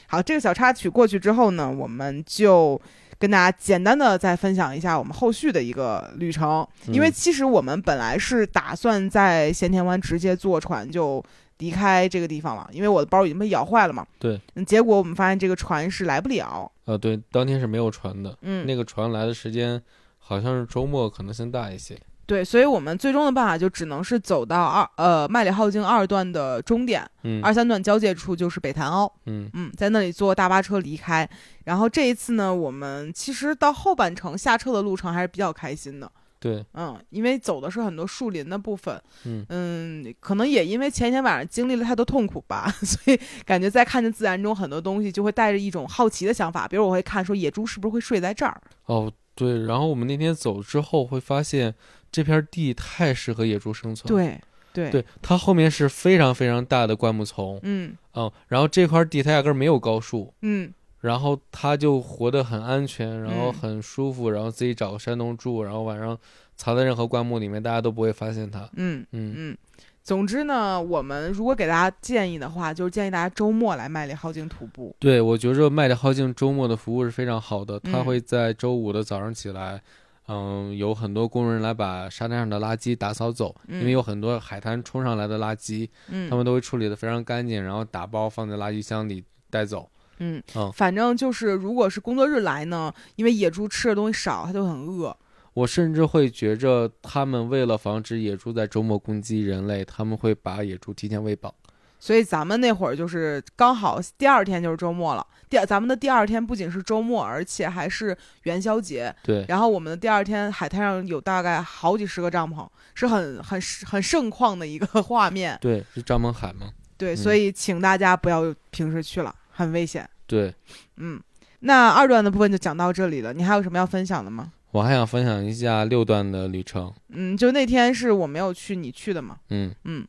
好，这个小插曲过去之后呢，我们就跟大家简单的再分享一下我们后续的一个旅程。因为嗯其实我们本来是打算在咸田湾直接坐船就离开这个地方了，因为我的包已经被咬坏了嘛。对嗯，结果我们发现这个船是来不了。呃，对，当天是没有船的，嗯，那个船来的时间好像是周末，可能性大一些。对，所以我们最终的办法就只能是走到二呃麦里浩径二段的终点，嗯二三段交界处就是北潭凹。嗯嗯，在那里坐大巴车离开。然后这一次呢，我们其实到后半程下车的路程还是比较开心的。对，嗯，因为走的是很多树林的部分，嗯可能也因为前一天晚上经历了太多痛苦吧，所以感觉在看见自然中很多东西，就会带着一种好奇的想法。比如我会看说野猪是不是会睡在这儿？哦对，然后我们那天走之后会发现这片地太适合野猪生存。对对对，它后面是非常非常大的灌木丛，嗯嗯，然后这块地它压根儿没有高树，嗯然后它就活得很安全，然后嗯很舒服，然后自己找个山洞住，然后晚上藏在任何灌木里面，大家都不会发现它。嗯嗯嗯，总之呢，我们如果给大家建议的话，就是建议大家周末来麦里浩径徒步。对，我觉着麦里浩径周末的服务是非常好的，他嗯会在周五的早上起来，嗯，有很多工人来把沙滩上的垃圾打扫走，因为嗯有很多海滩冲上来的垃圾，嗯他们都会处理的非常干净，然后打包放在垃圾箱里带走。嗯嗯反正就是，如果是工作日来呢，因为野猪吃的东西少，它就很饿。我甚至会觉着，他们为了防止野猪在周末攻击人类，他们会把野猪提前喂饱。所以咱们那会儿就是刚好第二天就是周末了。第咱们的第二天不仅是周末，而且还是元宵节。对，然后我们的第二天海滩上有大概好几十个帐篷，是很很很盛况的一个 画面。对，是帐篷海吗？对，嗯所以请大家不要平时去了，很危险。对，嗯，那二段的部分就讲到这里了。你还有什么要分享的吗？我还想分享一下六段的旅程。嗯，就那天是我没有去，你去的嘛？嗯嗯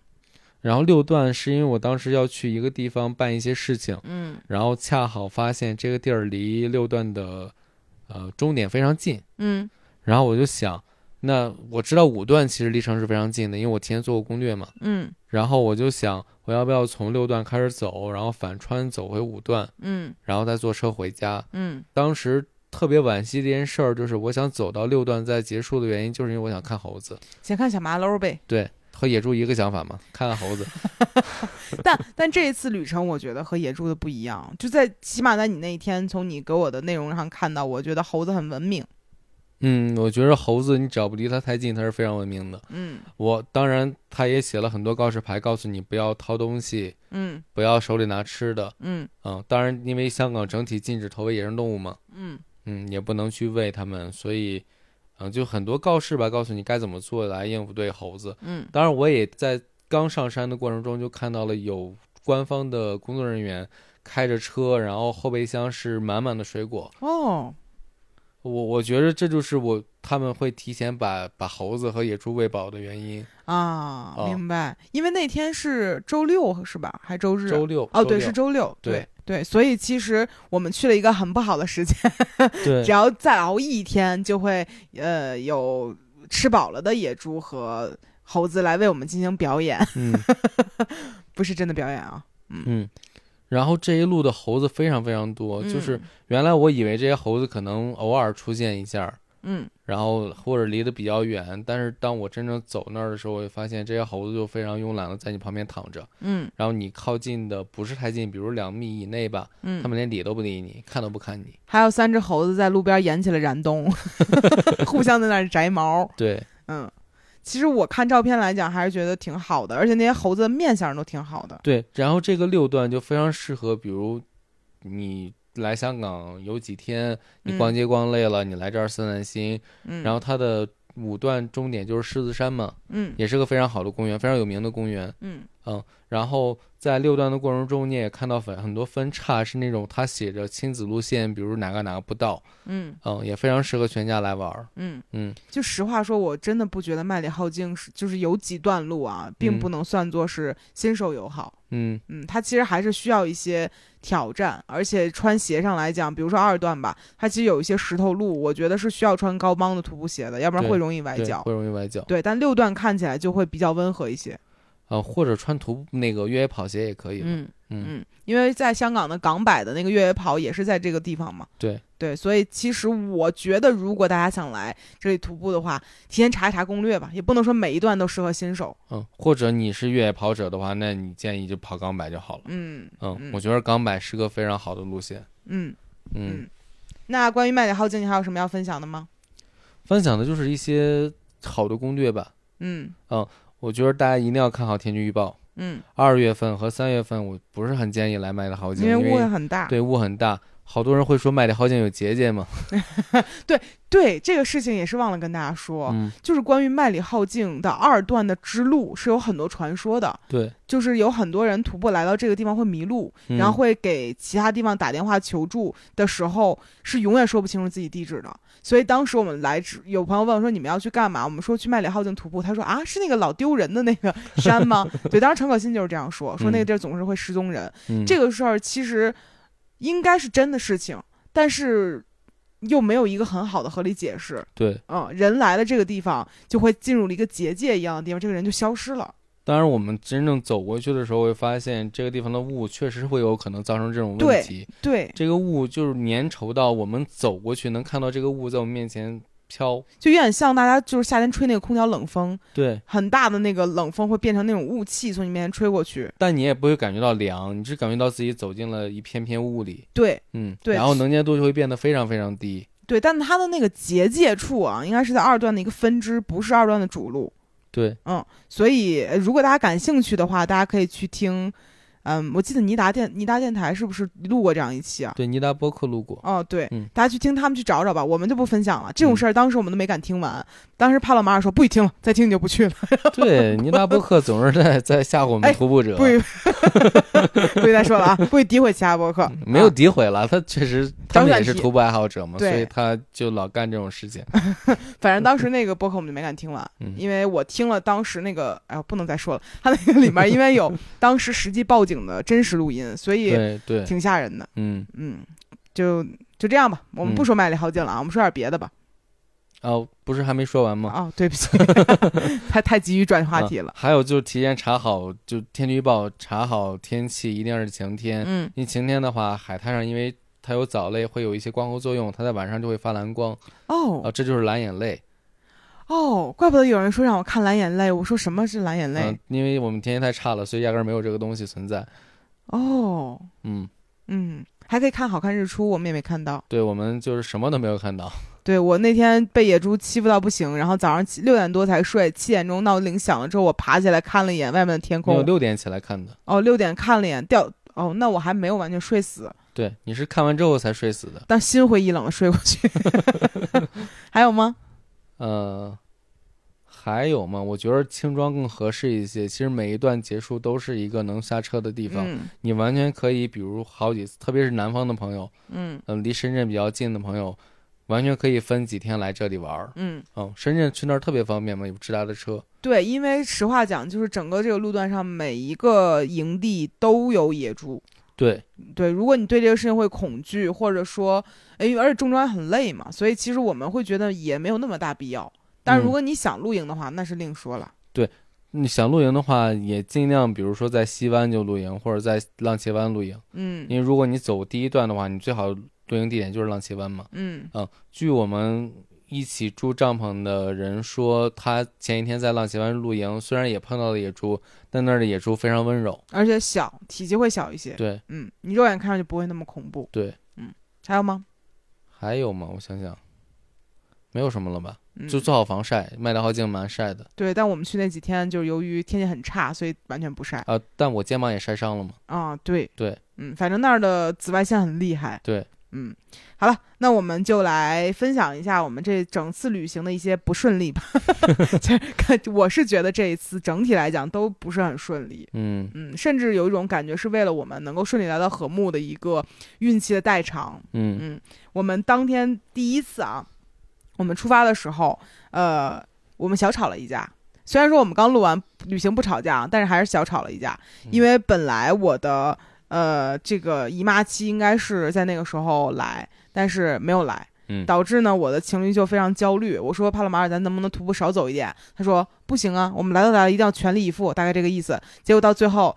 然后六段是因为我当时要去一个地方办一些事情，嗯然后恰好发现这个地儿离六段的呃终点非常近，嗯然后我就想，那我知道五段其实离城市非常近的，因为我提前做过攻略嘛。嗯然后我就想，我要不要从六段开始走，然后反穿走回五段，嗯然后再坐车回家。嗯当时特别惋惜的一件事儿，就是我想走到六段再结束的原因，就是因为我想看猴子。先看小麻楼呗。对，和野猪一个想法嘛，看看猴子。但但这一次旅程，我觉得和野猪的不一样，就在起码在你那一天从你给我的内容上看到，我觉得猴子很文明。嗯，我觉得猴子你只要不离它太近，它是非常文明的。嗯我当然，它也写了很多告示牌，告诉你不要掏东西，嗯不要手里拿吃的。嗯嗯，当然，因为香港整体禁止投喂野生动物嘛，嗯嗯，也不能去喂它们，所以，嗯，就很多告示吧，告诉你该怎么做来应付对猴子。嗯当然，我也在刚上山的过程中就看到了有官方的工作人员开着车，然后后备箱是满满的水果。哦我我觉得这就是我他们会提前把把猴子和野猪喂饱的原因。啊，哦明白。因为那天是周六是吧？还周日？周六哦，对，六是周六。对对对，所以其实我们去了一个很不好的时间，对。只要再熬一天，就会呃有吃饱了的野猪和猴子来为我们进行表演，嗯。不是真的表演啊。嗯，然后这一路的猴子非常非常多，就是嗯。原来我以为这些猴子可能偶尔出现一下，嗯然后或者离得比较远，但是当我真正走那儿的时候，我就发现这些猴子就非常慵懒的在你旁边躺着，嗯然后你靠近的不是太近，比如两米以内吧，嗯，他们连理都不理你，看都不看你。还有三只猴子在路边演起了燃冬，互相在那儿摘毛。对，嗯，其实我看照片来讲，还是觉得挺好的，而且那些猴子的面相都挺好的。对，然后这个六段就非常适合，比如你来香港有几天，你逛街逛累了，你来这儿散散心。嗯，然后它的五段终点就是狮子山嘛，嗯也是个非常好的公园，非常有名的公园。嗯然后在六段的过程中，你也看到很很多分叉是那种它写着亲子路线，比如哪个哪个步道，嗯嗯，也非常适合全家来玩儿。嗯，嗯，就实话说，我真的不觉得麦里浩径是就是有几段路啊，并嗯不能算作是新手友好。嗯嗯，它其实还是需要一些挑战，而且穿鞋上来讲，比如说二段吧，它其实有一些石头路，我觉得是需要穿高帮的徒步鞋的，要不然会容易崴，脚。会容易崴脚。对，但六段看起来就会比较温和一些。啊，或者穿徒步那个越野跑鞋也可以。嗯嗯嗯，因为在香港的港百的那个越野跑也是在这个地方嘛。对对，所以其实我觉得，如果大家想来这里徒步的话，提前查一查攻略吧，也不能说每一段都适合新手。嗯，或者你是越野跑者的话，那你建议就跑港百就好了。嗯嗯，嗯我觉得港百是个非常好的路线。嗯嗯，嗯。那关于麦里浩径，你还有什么要分享的吗？分享的就是一些好的攻略吧。嗯嗯我觉得大家一定要看好天气预报。嗯，二月份和三月份，我不是很建议来麦的豪景，因因为雾很大。对雾很大。好多人会说麦的豪景有结界嘛？对对这个事情也是忘了跟大家说，嗯，就是关于麦里浩径的二段的之路是有很多传说的，对，就是有很多人徒步来到这个地方会迷路，嗯然后会给其他地方打电话求助的时候是永远说不清楚自己地址的。所以当时我们来之，有朋友问我说你们要去干嘛？我们说去麦里浩径徒步。他说啊，是那个老丢人的那个山吗？对，当时陈可辛就是这样说，说那个地儿总是会失踪人。嗯这个事儿其实应该是真的事情，但是又没有一个很好的合理解释。对，嗯，人来了这个地方就会进入了一个结界一样的地方，这个人就消失了。当然，我们真正走过去的时候，会发现这个地方的雾确实会有可能造成这种问题。对，这个雾就是粘稠到我们走过去能看到这个雾在我们面前飘，就有点像大家就是夏天吹那个空调冷风，对，很大的那个冷风会变成那种雾气从你面前吹过去，但你也不会感觉到凉，你只感觉到自己走进了一片片雾里。对，嗯，对，然后能见度就会变得非常非常低。对，但它的那个结界处啊，应该是在二段的一个分支，不是二段的主路。对，嗯，所以如果大家感兴趣的话，大家可以去听。嗯，我记得尼达电尼达电台是不是录过这样一期啊？对，尼达播客录过。哦，对，嗯，大家去听他们去找找吧，我们就不分享了。这种事儿当时我们都没敢听完，当时帕洛马尔说不许听了，再听你就不去了。对，尼拉波克总是在在吓唬我们徒步者。不许，不许再说了啊！不许诋毁其他博客。没有诋毁了，他确实他们也是徒步爱好者嘛，所以他就老干这种事情。反正当时那个博客我们就没敢听完，因为我听了当时那个，哎呦，不能再说了，他那个里面因为有 当时实际报警的真实录音。所以对对，挺吓人的。嗯嗯，就就这样吧，我们不说麦里浩径了啊，我们说点别的吧。哦，不是还没说完吗？哦，对不起，太太急于转话题了。还有就是提前查好，就天气预报查好天气，一定是晴天。嗯，因为晴天的话，海滩上因为它有藻类，会有一些光合作用，它在晚上就会发蓝光。哦，这就是蓝眼泪。哦，怪不得有人说让我看蓝眼泪，我说什么是蓝眼泪？因为我们天气太差了，所以压根儿没有这个东西存在。哦，嗯嗯，还可以看好看日出，我们也没看到。对，我们就是什么都没有看到。对我那天被野猪欺负到不行，然后早上七六点多才睡，七点钟闹铃响了之后，我爬起来看了一眼外面的天空。我六点起来看的。哦，六点看了一眼掉。哦，那我还没有完全睡死。对，你是看完之后才睡死的。但心灰意冷的睡过去。还有吗？呃。还有吗？我觉得轻装更合适一些。其实每一段结束都是一个能下车的地方，你完全可以，比如好几次，特别是南方的朋友，嗯离深圳比较近的朋友，完全可以分几天来这里玩儿。嗯，哦，深圳去那儿特别方便嘛，有直达的车。对，因为实话讲，就是整个这个路段上每一个营地都有野猪。对对，如果你对这个事情会恐惧，或者说，哎，而且重装很累嘛，所以其实我们会觉得也没有那么大必要。但是如果你想露营的话，那是另说了。对，你想露营的话，也尽量，比如说在西湾就露营，或者在浪茄湾露营。嗯，因为如果你走第一段的话，你最好露营地点就是浪奇湾嘛。嗯嗯，据我们一起住帐篷的人说，他前一天在浪奇湾露营，虽然也碰到了野猪，但那儿的野猪非常温柔，而且小，体积会小一些。对，嗯，你肉眼看上去不会那么恐怖。对，嗯，还有吗？还有吗？我想想，没有什么了吧。就做好防晒，麦当劳镜蛮晒的。对，但我们去那几天就是由于天气很差，所以完全不晒。啊，但我肩膀也晒伤了嘛。啊，对对，嗯，反正那儿的紫外线很厉害。对，嗯，好了，那我们就来分享一下我们这整次旅行的一些不顺利吧。其实，我是觉得这一次整体来讲都不是很顺利。嗯嗯，甚至有一种感觉是为了我们能够顺利来到和睦的一个运气的代偿。嗯嗯，我们当天第一次啊。我们出发的时候，呃，我们小吵了一架。虽然说我们刚录完旅行不吵架，但是还是小吵了一架。因为本来我的呃这个姨妈期应该是在那个时候来，但是没有来，导致呢我的情侣就非常焦虑。我说帕洛马尔，咱能不能徒步少走一点？他说不行啊，我们来都来了，一定要全力以赴，大概这个意思。结果到最后。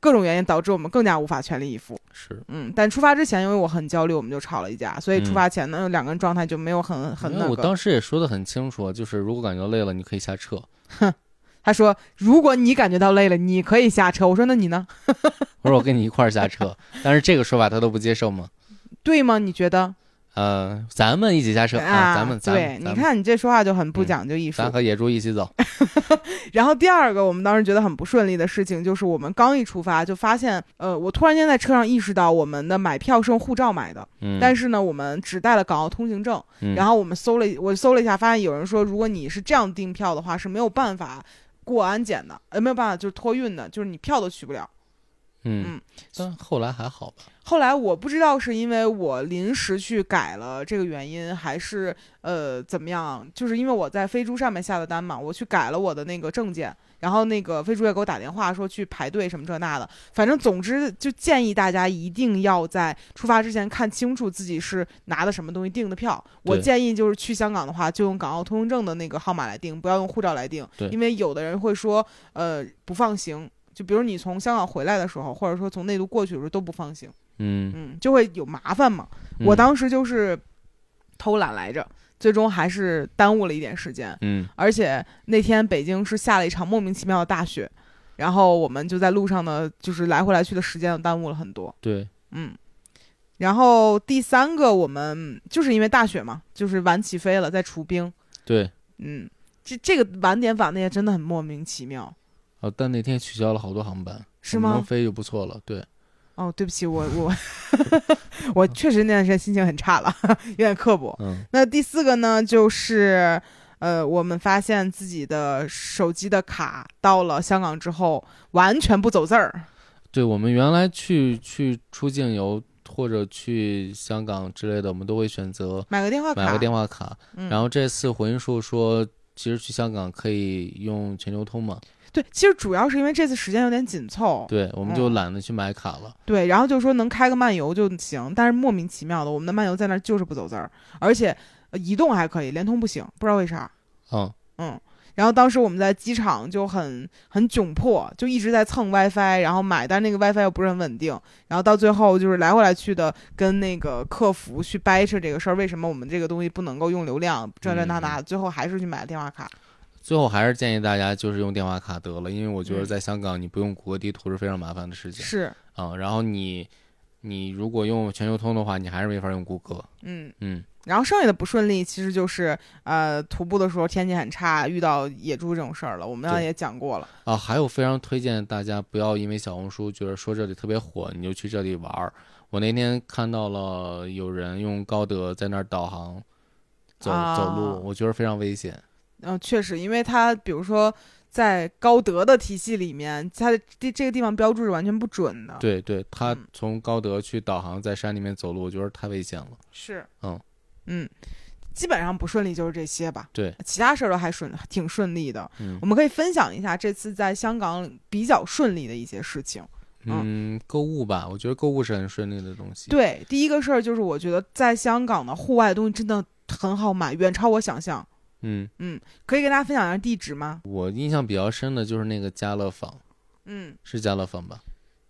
各种原因导致我们更加无法全力以赴。是，嗯，但出发之前，因为我很焦虑，我们就吵了一架，所以出发前呢，两个人状态就没有很很那个。我当时也说的很清楚，就是如果感觉累了，你可以下车。哼，他说如果你感觉到累了，你可以下车。我说那你呢？我说我跟你一块儿下车，但是这个说法他都不接受吗？对吗？你觉得？呃，咱们一起下车啊！咱们对，你看你这说话就很不讲究艺术。咱和野猪一起走。然后第二个，我们当时觉得很不顺利的事情，就是我们刚一出发就发现，呃，我突然间在车上意识到，我们的买票是用护照买的，但是呢，我们只带了港澳通行证。然后我们搜了，我搜了一下，发现有人说，如果你是这样订票的话，是没有办法过安检的，呃，没有办法就是托运的，就是你票都取不了。嗯，但后来还好吧。后来我不知道是因为我临时去改了这个原因，还是呃怎么样？就是因为我在飞猪上面下的单嘛，我去改了我的那个证件，然后那个飞猪也给我打电话说去排队什么这那的，反正总之就建议大家一定要在出发之前看清楚自己是拿的什么东西订的票。我建议就是去香港的话，就用港澳通行证的那个号码来订，不要用护照来订，因为有的人会说呃不放行。就比如你从香港回来的时候，或者说从内陆过去的时候都不放行，嗯，嗯，就会有麻烦嘛。我嗯当时就是偷懒来着，最终还是耽误了一点时间。嗯而且那天北京是下了一场莫名其妙的大雪，然后我们就在路上呢，就是来回来去的时间都耽误了很多。对，嗯，然后第三个我们就是因为大雪嘛，就是晚起飞了，在除冰。对，嗯，这这个晚点返的也真的很莫名其妙。哦，但那天取消了好多航班，是吗？能飞就不错了。对，哦，对不起，我我 我确实那段时间心情很差了，有点刻薄。嗯那第四个呢，就是呃，我们发现自己的手机的卡到了香港之后完全不走字儿。对，我们原来去去出境游或者去香港之类的，我们都会选择买个电话卡，买个电话卡。嗯、然后这次回音树说，其实去香港可以用全球通嘛，对，其实主要是因为这次时间有点紧凑，对，我们就嗯。懒得去买卡了。对，然后就说能开个漫游就行，但是莫名其妙的，我们的漫游在那儿就是不走字儿，而且、呃移动还可以，联通不行，不知道为啥。嗯，嗯，然后当时我们在机场就很很窘迫，就一直在蹭 WiFi，然后买，但是那个 WiFi 又不是很稳定，然后到最后就是来回来去的跟那个客服去掰扯这个事儿，为什么我们这个东西不能够用流量，这这那那，最后还是去买了电话卡。最后还是建议大家就是用电话卡得了，因为我觉得嗯在香港你不用谷歌地图是非常麻烦的事情。是，啊、然后你你如果用全球通的话，你还是没法用谷歌。嗯。嗯，然后剩下的不顺利，其实就是呃徒步的时候天气很差，遇到野猪这种事儿了。我们刚才也讲过了，啊，还有非常推荐大家不要因为小红书觉得说这里特别火，你就去这里玩儿。我那天看到了有人用高德在那儿导航走、啊走路，我觉得非常危险。嗯、确实，因为它比如说在高德的体系里面，它的这这个地方标注是完全不准的。，对对，他嗯从高德去导航在山里面走路，我觉得太危险了。是，嗯嗯，基本上不顺利就是这些吧。对，其他事儿都还顺，挺顺利的。嗯我们可以分享一下这次在香港比较顺利的一些事情。嗯，购物吧，我觉得购物是很顺利的东西。对，第一个事儿就是我觉得在香港的户外的东西真的很好买，远超我想象。嗯嗯，可以跟大家分享一下地址吗？我印象比较深的就是那个家乐坊，嗯，是家乐坊吧，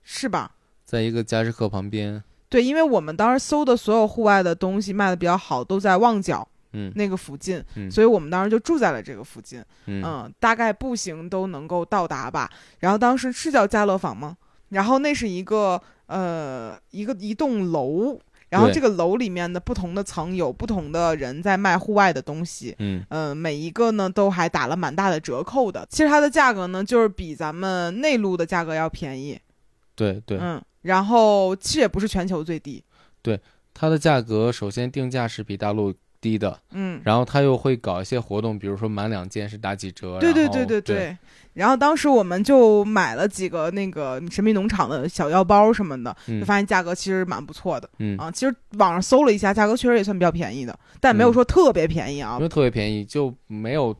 是吧？在一个家之客旁边。对，因为我们当时搜的所有户外的东西卖的比较好，都在旺角嗯那个附近，嗯所以我们当时就住在了这个附近。嗯嗯，大概步行都能够到达吧。然后当时是叫家乐坊吗？然后那是一个呃一个一栋楼，然后这个楼里面的不同的层有不同的人在卖户外的东西。嗯呃，每一个呢都还打了蛮大的折扣的。其实它的价格呢，就是比咱们内陆的价格要便宜。对对，嗯，然后其实也不是全球最低。对它的价格首先定价是比大陆低的，嗯，然后它又会搞一些活动，比如说满两件是打几折。对对对对对，然后当时我们就买了几个那个神秘农场的小药包什么的，就嗯发现价格其实蛮不错的。嗯，啊，其实网上搜了一下，价格确实也算比较便宜的，但没有嗯说特别便宜啊没有特别便宜，就没有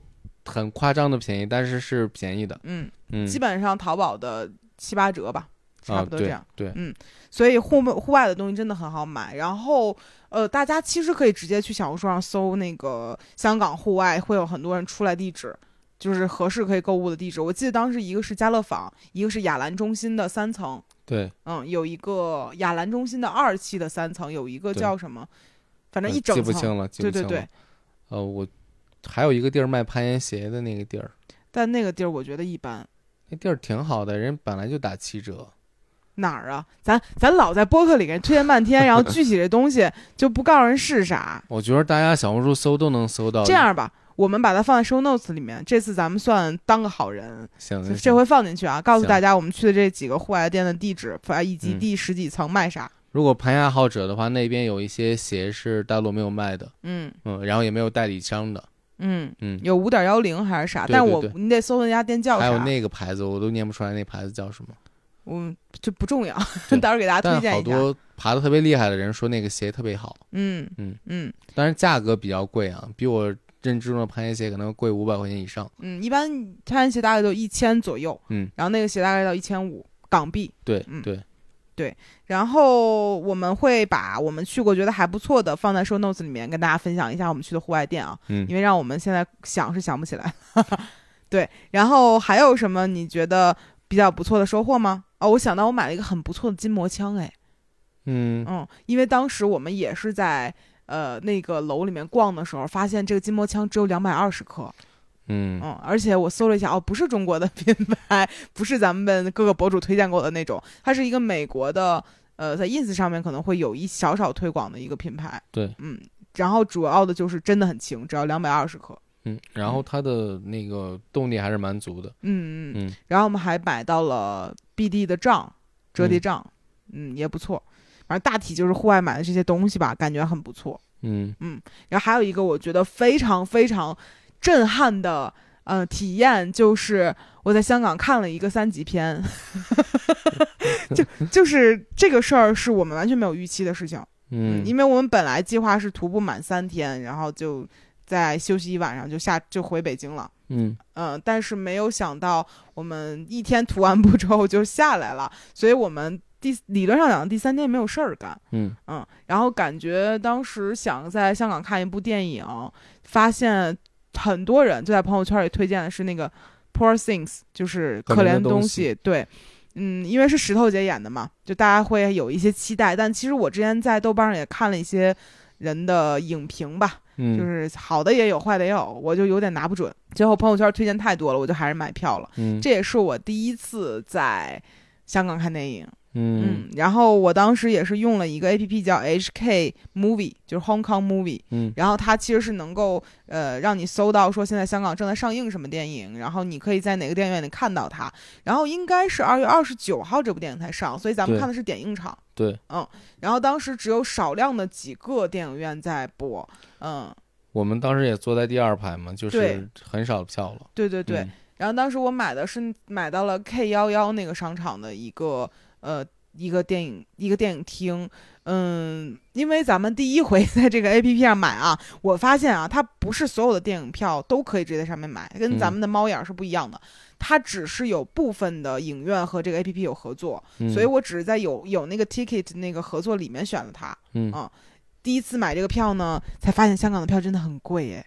很夸张的便宜，但是是便宜的。嗯，嗯，基本上淘宝的七八折吧，差啊不多这样。对对，所以户户外的东西真的很好买。然后呃，大家其实可以直接去小红书上搜那个香港户外，会有很多人出来地址。就是合适可以购物的地址，我记得当时一个是家乐坊，一个是雅兰中心的三层，对，嗯，有一个雅兰中心的二期的三层，有一个叫什么，反正呃一整层，记不清了，记对对对不清了。。呃，我还有一个地儿卖攀岩鞋的那个地儿，但那个地儿我觉得一般，那地儿挺好的，人本来就打七折。哪儿啊？咱咱老在播客里给人推荐半天，然后 具体这东西就不告诉人是啥。我觉得大家小红书搜都能搜到。这样吧，我们把它放在 show notes 里面，这次咱们算当个好人，行，行这回放进去啊，告诉大家我们去的这几个户外店的地址，以及嗯第十几层卖啥。如果攀岩爱好者的话，那边有一些鞋是大陆没有卖的，嗯嗯，然后也没有代理商的，嗯，嗯，有五点幺零还是啥？但我你得搜那家店叫啥，还有那个牌子我都念不出来，那牌子叫什么？嗯，这不重要，对 到时候给大家推荐一下。好多爬的特别厉害的人说那个鞋特别好，嗯嗯嗯，但是价格比较贵啊，比我认知中的攀岩鞋可能贵五百块钱以上。嗯，一般攀岩鞋大概都一千左右，嗯，然后那个鞋大概到一千五港币。对嗯对，然后我们会把我们去过觉得还不错的放在 show notes 里面，跟大家分享一下我们去的户外店啊，嗯因为让我们现在想是想不起来。对，然后还有什么你觉得比较不错的收获吗？哦，我想到我买了一个很不错的筋膜枪，哎，嗯。嗯，因为当时我们也是在呃那个楼里面逛的时候，发现这个筋膜枪只有两百二十克，嗯。嗯，而且我搜了一下，哦，不是中国的 品牌，不是咱们各个博主推荐过的那种，它是一个美国的，呃，在 ins 上面可能会有一小少推广的一个品牌，对，嗯，然后主要的就是真的很轻，只要两百二十克，嗯，然后它的那个动力还是蛮足的。嗯嗯，嗯。然后我们还买到了 BD 的帐，折叠帐，嗯也不错，反正大体就是户外买的这些东西吧，感觉很不错。嗯然后还有一个我觉得非常非常震撼的呃体验，就是我在香港看了一个三级片，就就是这个事儿是我们完全没有预期的事情，嗯，因为我们本来计划是徒步满三天，然后就再休息一晚上就下就回北京了。嗯嗯，但是没有想到我们一天徒完步之后就下来了，所以我们第理论上讲第三天没有事儿干。嗯嗯，然后感觉当时想在香港看一部电影，发现很多人就在朋友圈里推荐的是那个《Poor Things》，就是可可怜的东西西。对，嗯，因为是石头姐演的嘛，就大家会有一些期待。但其实我之前在豆瓣上也看了一些人的影评吧，嗯，就是好的也有，坏的也有，我就有点拿不准。最后朋友圈推荐太多了，我就还是买票了。嗯这也是我第一次在香港看电影。嗯嗯，然后我当时也是用了一个 A P P 叫 H K Movie，就是 Hong Kong Movie，嗯然后它其实是能够呃让你搜到说现在香港正在上映什么电影，然后你可以在哪个电影院里看到它。然后应该是二月二十九号这部电影才上，所以咱们看的是点映场。对，嗯然后当时只有少量的几个电影院在播，嗯，我们当时也坐在第二排嘛，就是很少票了。对对对。嗯然后当时我买的是买到了 K 幺幺那个商场的一个呃一个电影一个电影厅，嗯，因为咱们第一回在这个 A P P 上买啊，我发现啊，它不是所有的电影票都可以直接在上面买，跟咱们的猫眼儿是不一样的，它只是有部分的影院和这个 A P P 有合作，嗯所以我只是在有有那个 ticket 那个合作里面选了它。嗯啊第一次买这个票呢，才发现香港的票真的很贵哎，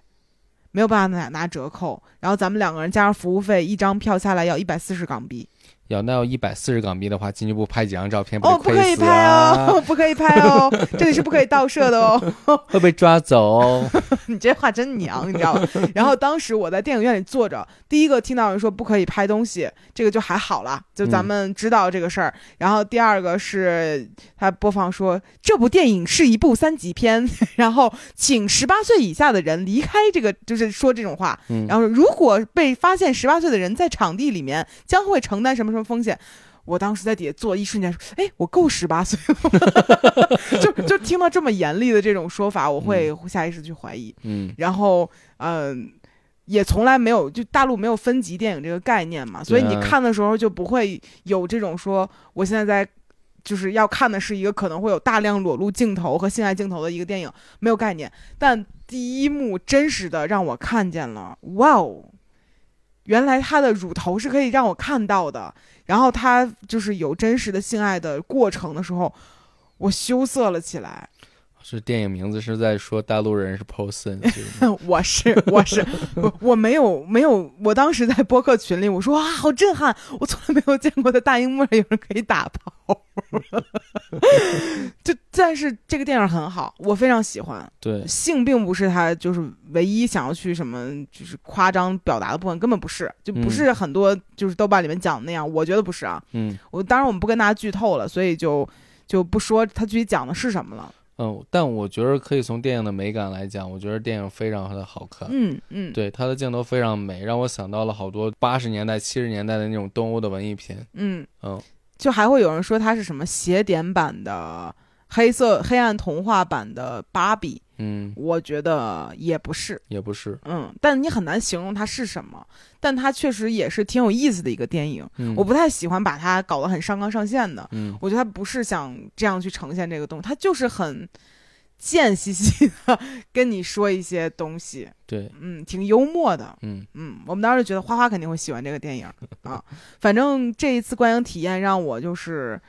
没有办法拿拿折扣。然后咱们两个人加上服务费，一张票下来要一百四十港币。要那要一百四十港币的话，进去不拍几张照片，哦，不可以拍哦，啊，不可以拍哦，这里是不可以盗摄的哦。会被抓走哦。你这话真娘，你知道吗？然后当时我在电影院里坐着，第一个听到人说不可以拍东西，这个就还好了，就咱们知道这个事儿。然后第二个是他播放说这部电影是一部三级片，然后请十八岁以下的人离开这个，就是说这种话。嗯，然后如果被发现十八岁的人在场地里面，将会承担什么什么风险。我当时在底下坐，一瞬间说：“哎，我够十八岁了吗？”就就听到这么严厉的这种说法，我会下意识去怀疑。嗯然后，嗯、也从来没有就大陆没有分级电影这个概念嘛，所以你看的时候就不会有这种说我现在在就是要看的是一个可能会有大量裸露镜头和性爱镜头的一个电影，没有概念。但第一幕真实的让我看见了，哇哦！原来他的乳头是可以让我看到的，然后他就是有真实的性爱的过程的时候，我羞涩了起来。是电影名字是在说大陆人是吗？我是 我是。我我没有没有，我当时在播客群里我说哇好震撼，我从来没有见过在大荧幕上有人可以打炮，就 但是这个电影很好，我非常喜欢。对，性并不是他就是唯一想要去什么就是夸张表达的部分，根本不是，就不是很多就是豆瓣里面讲的那样，我觉得不是啊。嗯我当然我们不跟大家剧透了，所以就就不说他具体讲的是什么了。嗯，但我觉得可以从电影的美感来讲，我觉得电影非常的好看。嗯嗯，对，它的镜头非常美，让我想到了好多八十年代、七十年代的那种东欧的文艺片。嗯。嗯，就还会有人说它是什么邪典版的黑色黑暗童话版的芭比，嗯，我觉得也不是，也不是。嗯，但你很难形容它是什么，但它确实也是挺有意思的一个电影。嗯，我不太喜欢把它搞得很上纲上线的，嗯我觉得它不是想这样去呈现这个东西，它就是很贱兮兮的 跟你说一些东西，对，嗯，挺幽默的，嗯嗯，我们当时觉得花花肯定会喜欢这个电影 啊。反正这一次观影体验让我就是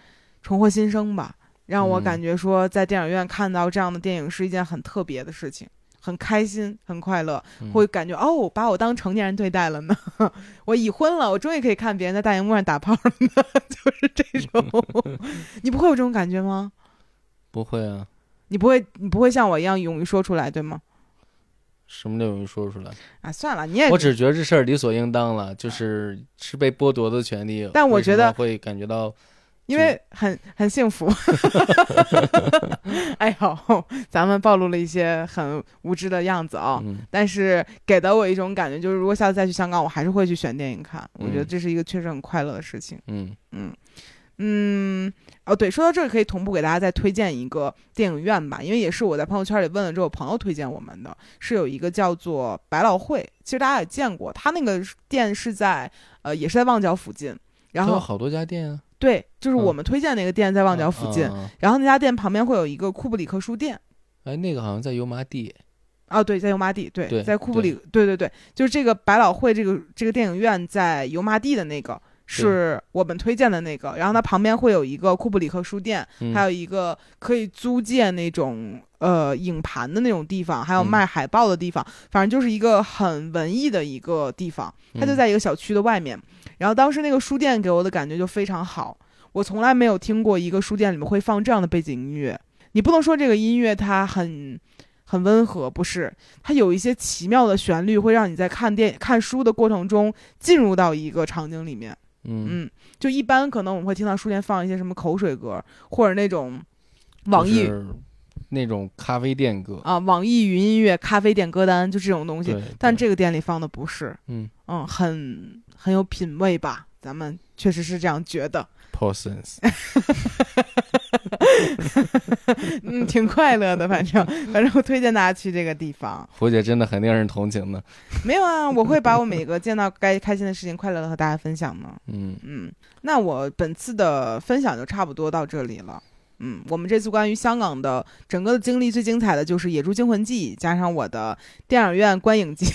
重获新生吧，让我嗯感觉说在电影院看到这样的电影是一件很特别的事情，很开心，很快乐，嗯会感觉哦，把我当成年人对待了呢。我已婚了，我终于可以看别人在大荧幕上打炮了呢，就是这种。你不会有这种感觉吗？不会啊，你不会，你不会像我一样勇于说出来，对吗？什么都容易说出来。啊，算了，你也我只觉得这事儿理所应当了，就是是被剥夺的权利。但我觉得会感觉到，因为很很幸福。哎呦，咱们暴露了一些很无知的样子啊、嗯但是给到我一种感觉，就是如果下次再去香港，我还是会去选电影看。我觉得嗯这是一个确实很快乐的事情。嗯嗯嗯，哦对，说到这儿可以同步给大家再推荐一个电影院吧，因为也是我在朋友圈里问了之后，朋友推荐我们的，是有一个叫做百老汇，其实大家也见过，它那个店是在呃也是在旺角附近，然后好多家店啊，对，就是嗯我们推荐那个店在旺角附近，然后那家店旁边会有一个库布里克书店。哎，那个好像在油麻地。哦，对，在油麻地，对，对在库布里，对对对，就是这个百老汇这个这个电影院在油麻地的那个，是我们推荐的那个。然后它旁边会有一个库布里克书店，嗯还有一个可以租借那种呃影盘的那种地方，还有嗯卖海报的地方，反正就是一个很文艺的一个地方。它就嗯在一个小区的外面。然后当时那个书店给我的感觉就非常好，我从来没有听过一个书店里面会放这样的背景音乐。你不能说这个音乐它很很温和，不是，它有一些奇妙的旋律，会让你在看电看书的过程中进入到一个场景里面。嗯嗯，就一般可能我们会听到书店放一些什么口水歌，或者那种网易、就是那种咖啡店歌。啊网易云音乐咖啡店歌单，就这种东西。但这个店里放的不是，嗯嗯，很很有品味吧？咱们确实是这样觉得，嗯，挺快乐的。反正反正我推荐大家去这个地方。胡姐真的很令人同情的。没有啊，我会把我每个见到该开心的事情快乐的和大家分享呢。嗯嗯，那我本次的分享就差不多到这里了。嗯，我们这次关于香港的整个的经历最精彩的就是《野猪惊魂记》，加上我的电影院观影记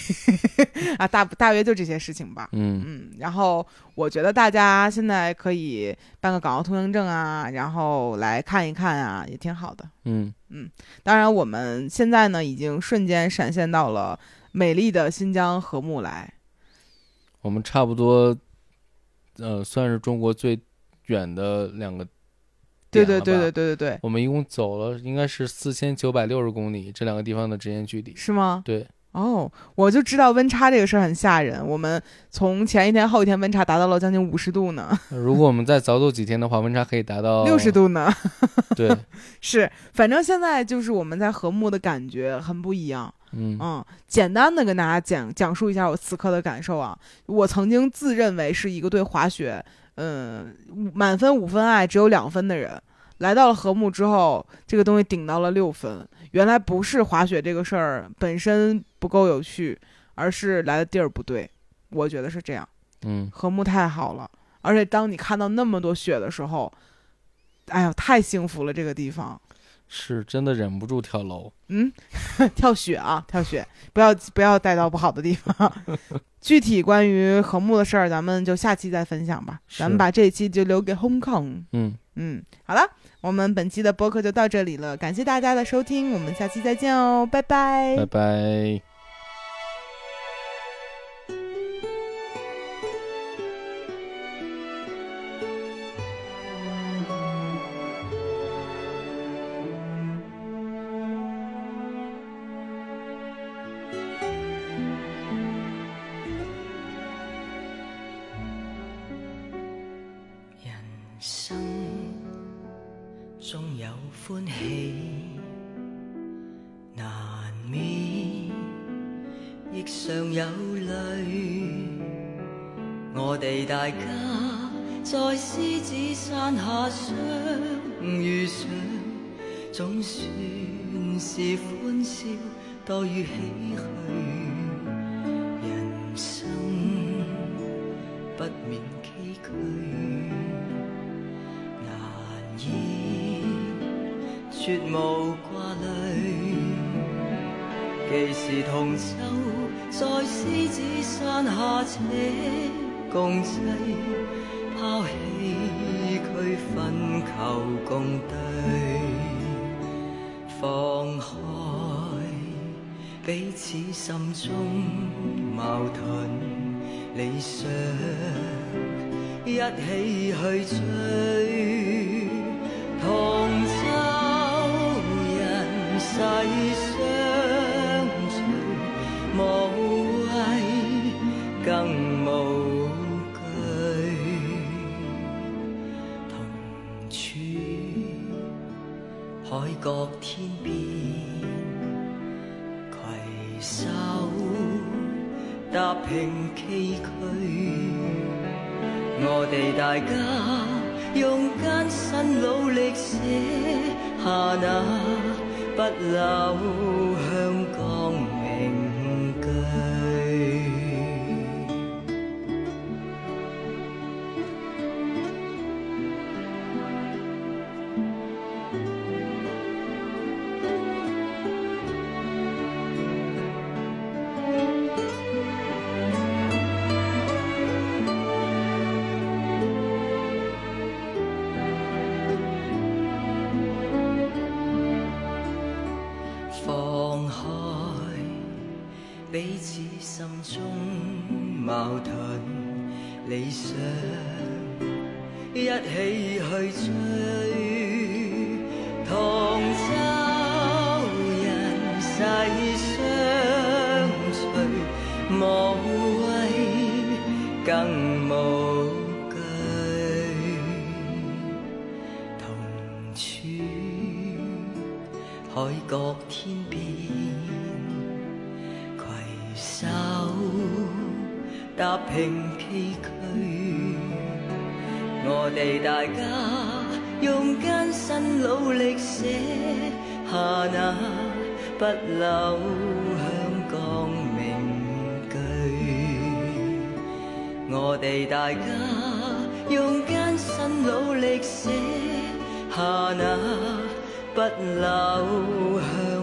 啊，大大约就这些事情吧。嗯嗯，然后我觉得大家现在可以办个港澳通行证啊，然后来看一看啊，也挺好的。嗯嗯当然，我们现在呢已经瞬间闪现到了美丽的新疆和木来。我们差不多，呃，算是中国最远的两个对对对对对对对，我们一共走了应该是四千九百六十公里，这两个地方的直线距离。是吗？对，哦，我就知道温差这个事儿很吓人。我们从前一天、后一天温差达到了将近五十度呢，如果我们再早走几天的话，温差可以达到 六十。度呢。对，是，反正现在就是我们在和睦的感觉很不一样。嗯嗯，简单的跟大家讲讲述一下我此刻的感受啊。我曾经自认为是一个对滑雪，嗯，满分五分爱只有两分的人，来到了和睦之后，这个东西顶到了六分。原来不是滑雪这个事儿本身不够有趣，而是来的地儿不对。我觉得是这样，嗯和睦太好了，而且当你看到那么多雪的时候，哎呀，太幸福了这个地方。是真的忍不住跳楼。嗯，跳雪啊，跳雪，不要不要带到不好的地方。具体关于和睦的事儿，咱们就下期再分享吧。咱们把这一期就留给 Hong Kong。嗯，嗯，好了，我们本期的播客就到这里了，感谢大家的收听，我们下期再见哦，拜拜拜拜。我哋大家在獅子山下相遇上，總算是歡笑多於唏噓。人生不免崎嶇，難以絕無掛慮。既是同舟，在獅子山下且共濟，拋棄區分求共对，放开彼此心中矛盾理想，一起去追，同舟人世相各天边，携手踏平崎岖。我哋大家用艰辛努力写下那不朽心中矛盾理想，一起去追，同舟人世相随，无畏更无惧，同处。海角天边，踏平崎岖。我哋大家用艰辛努力写下那不朽香港名句。我哋大家用艰辛努力写下那不朽香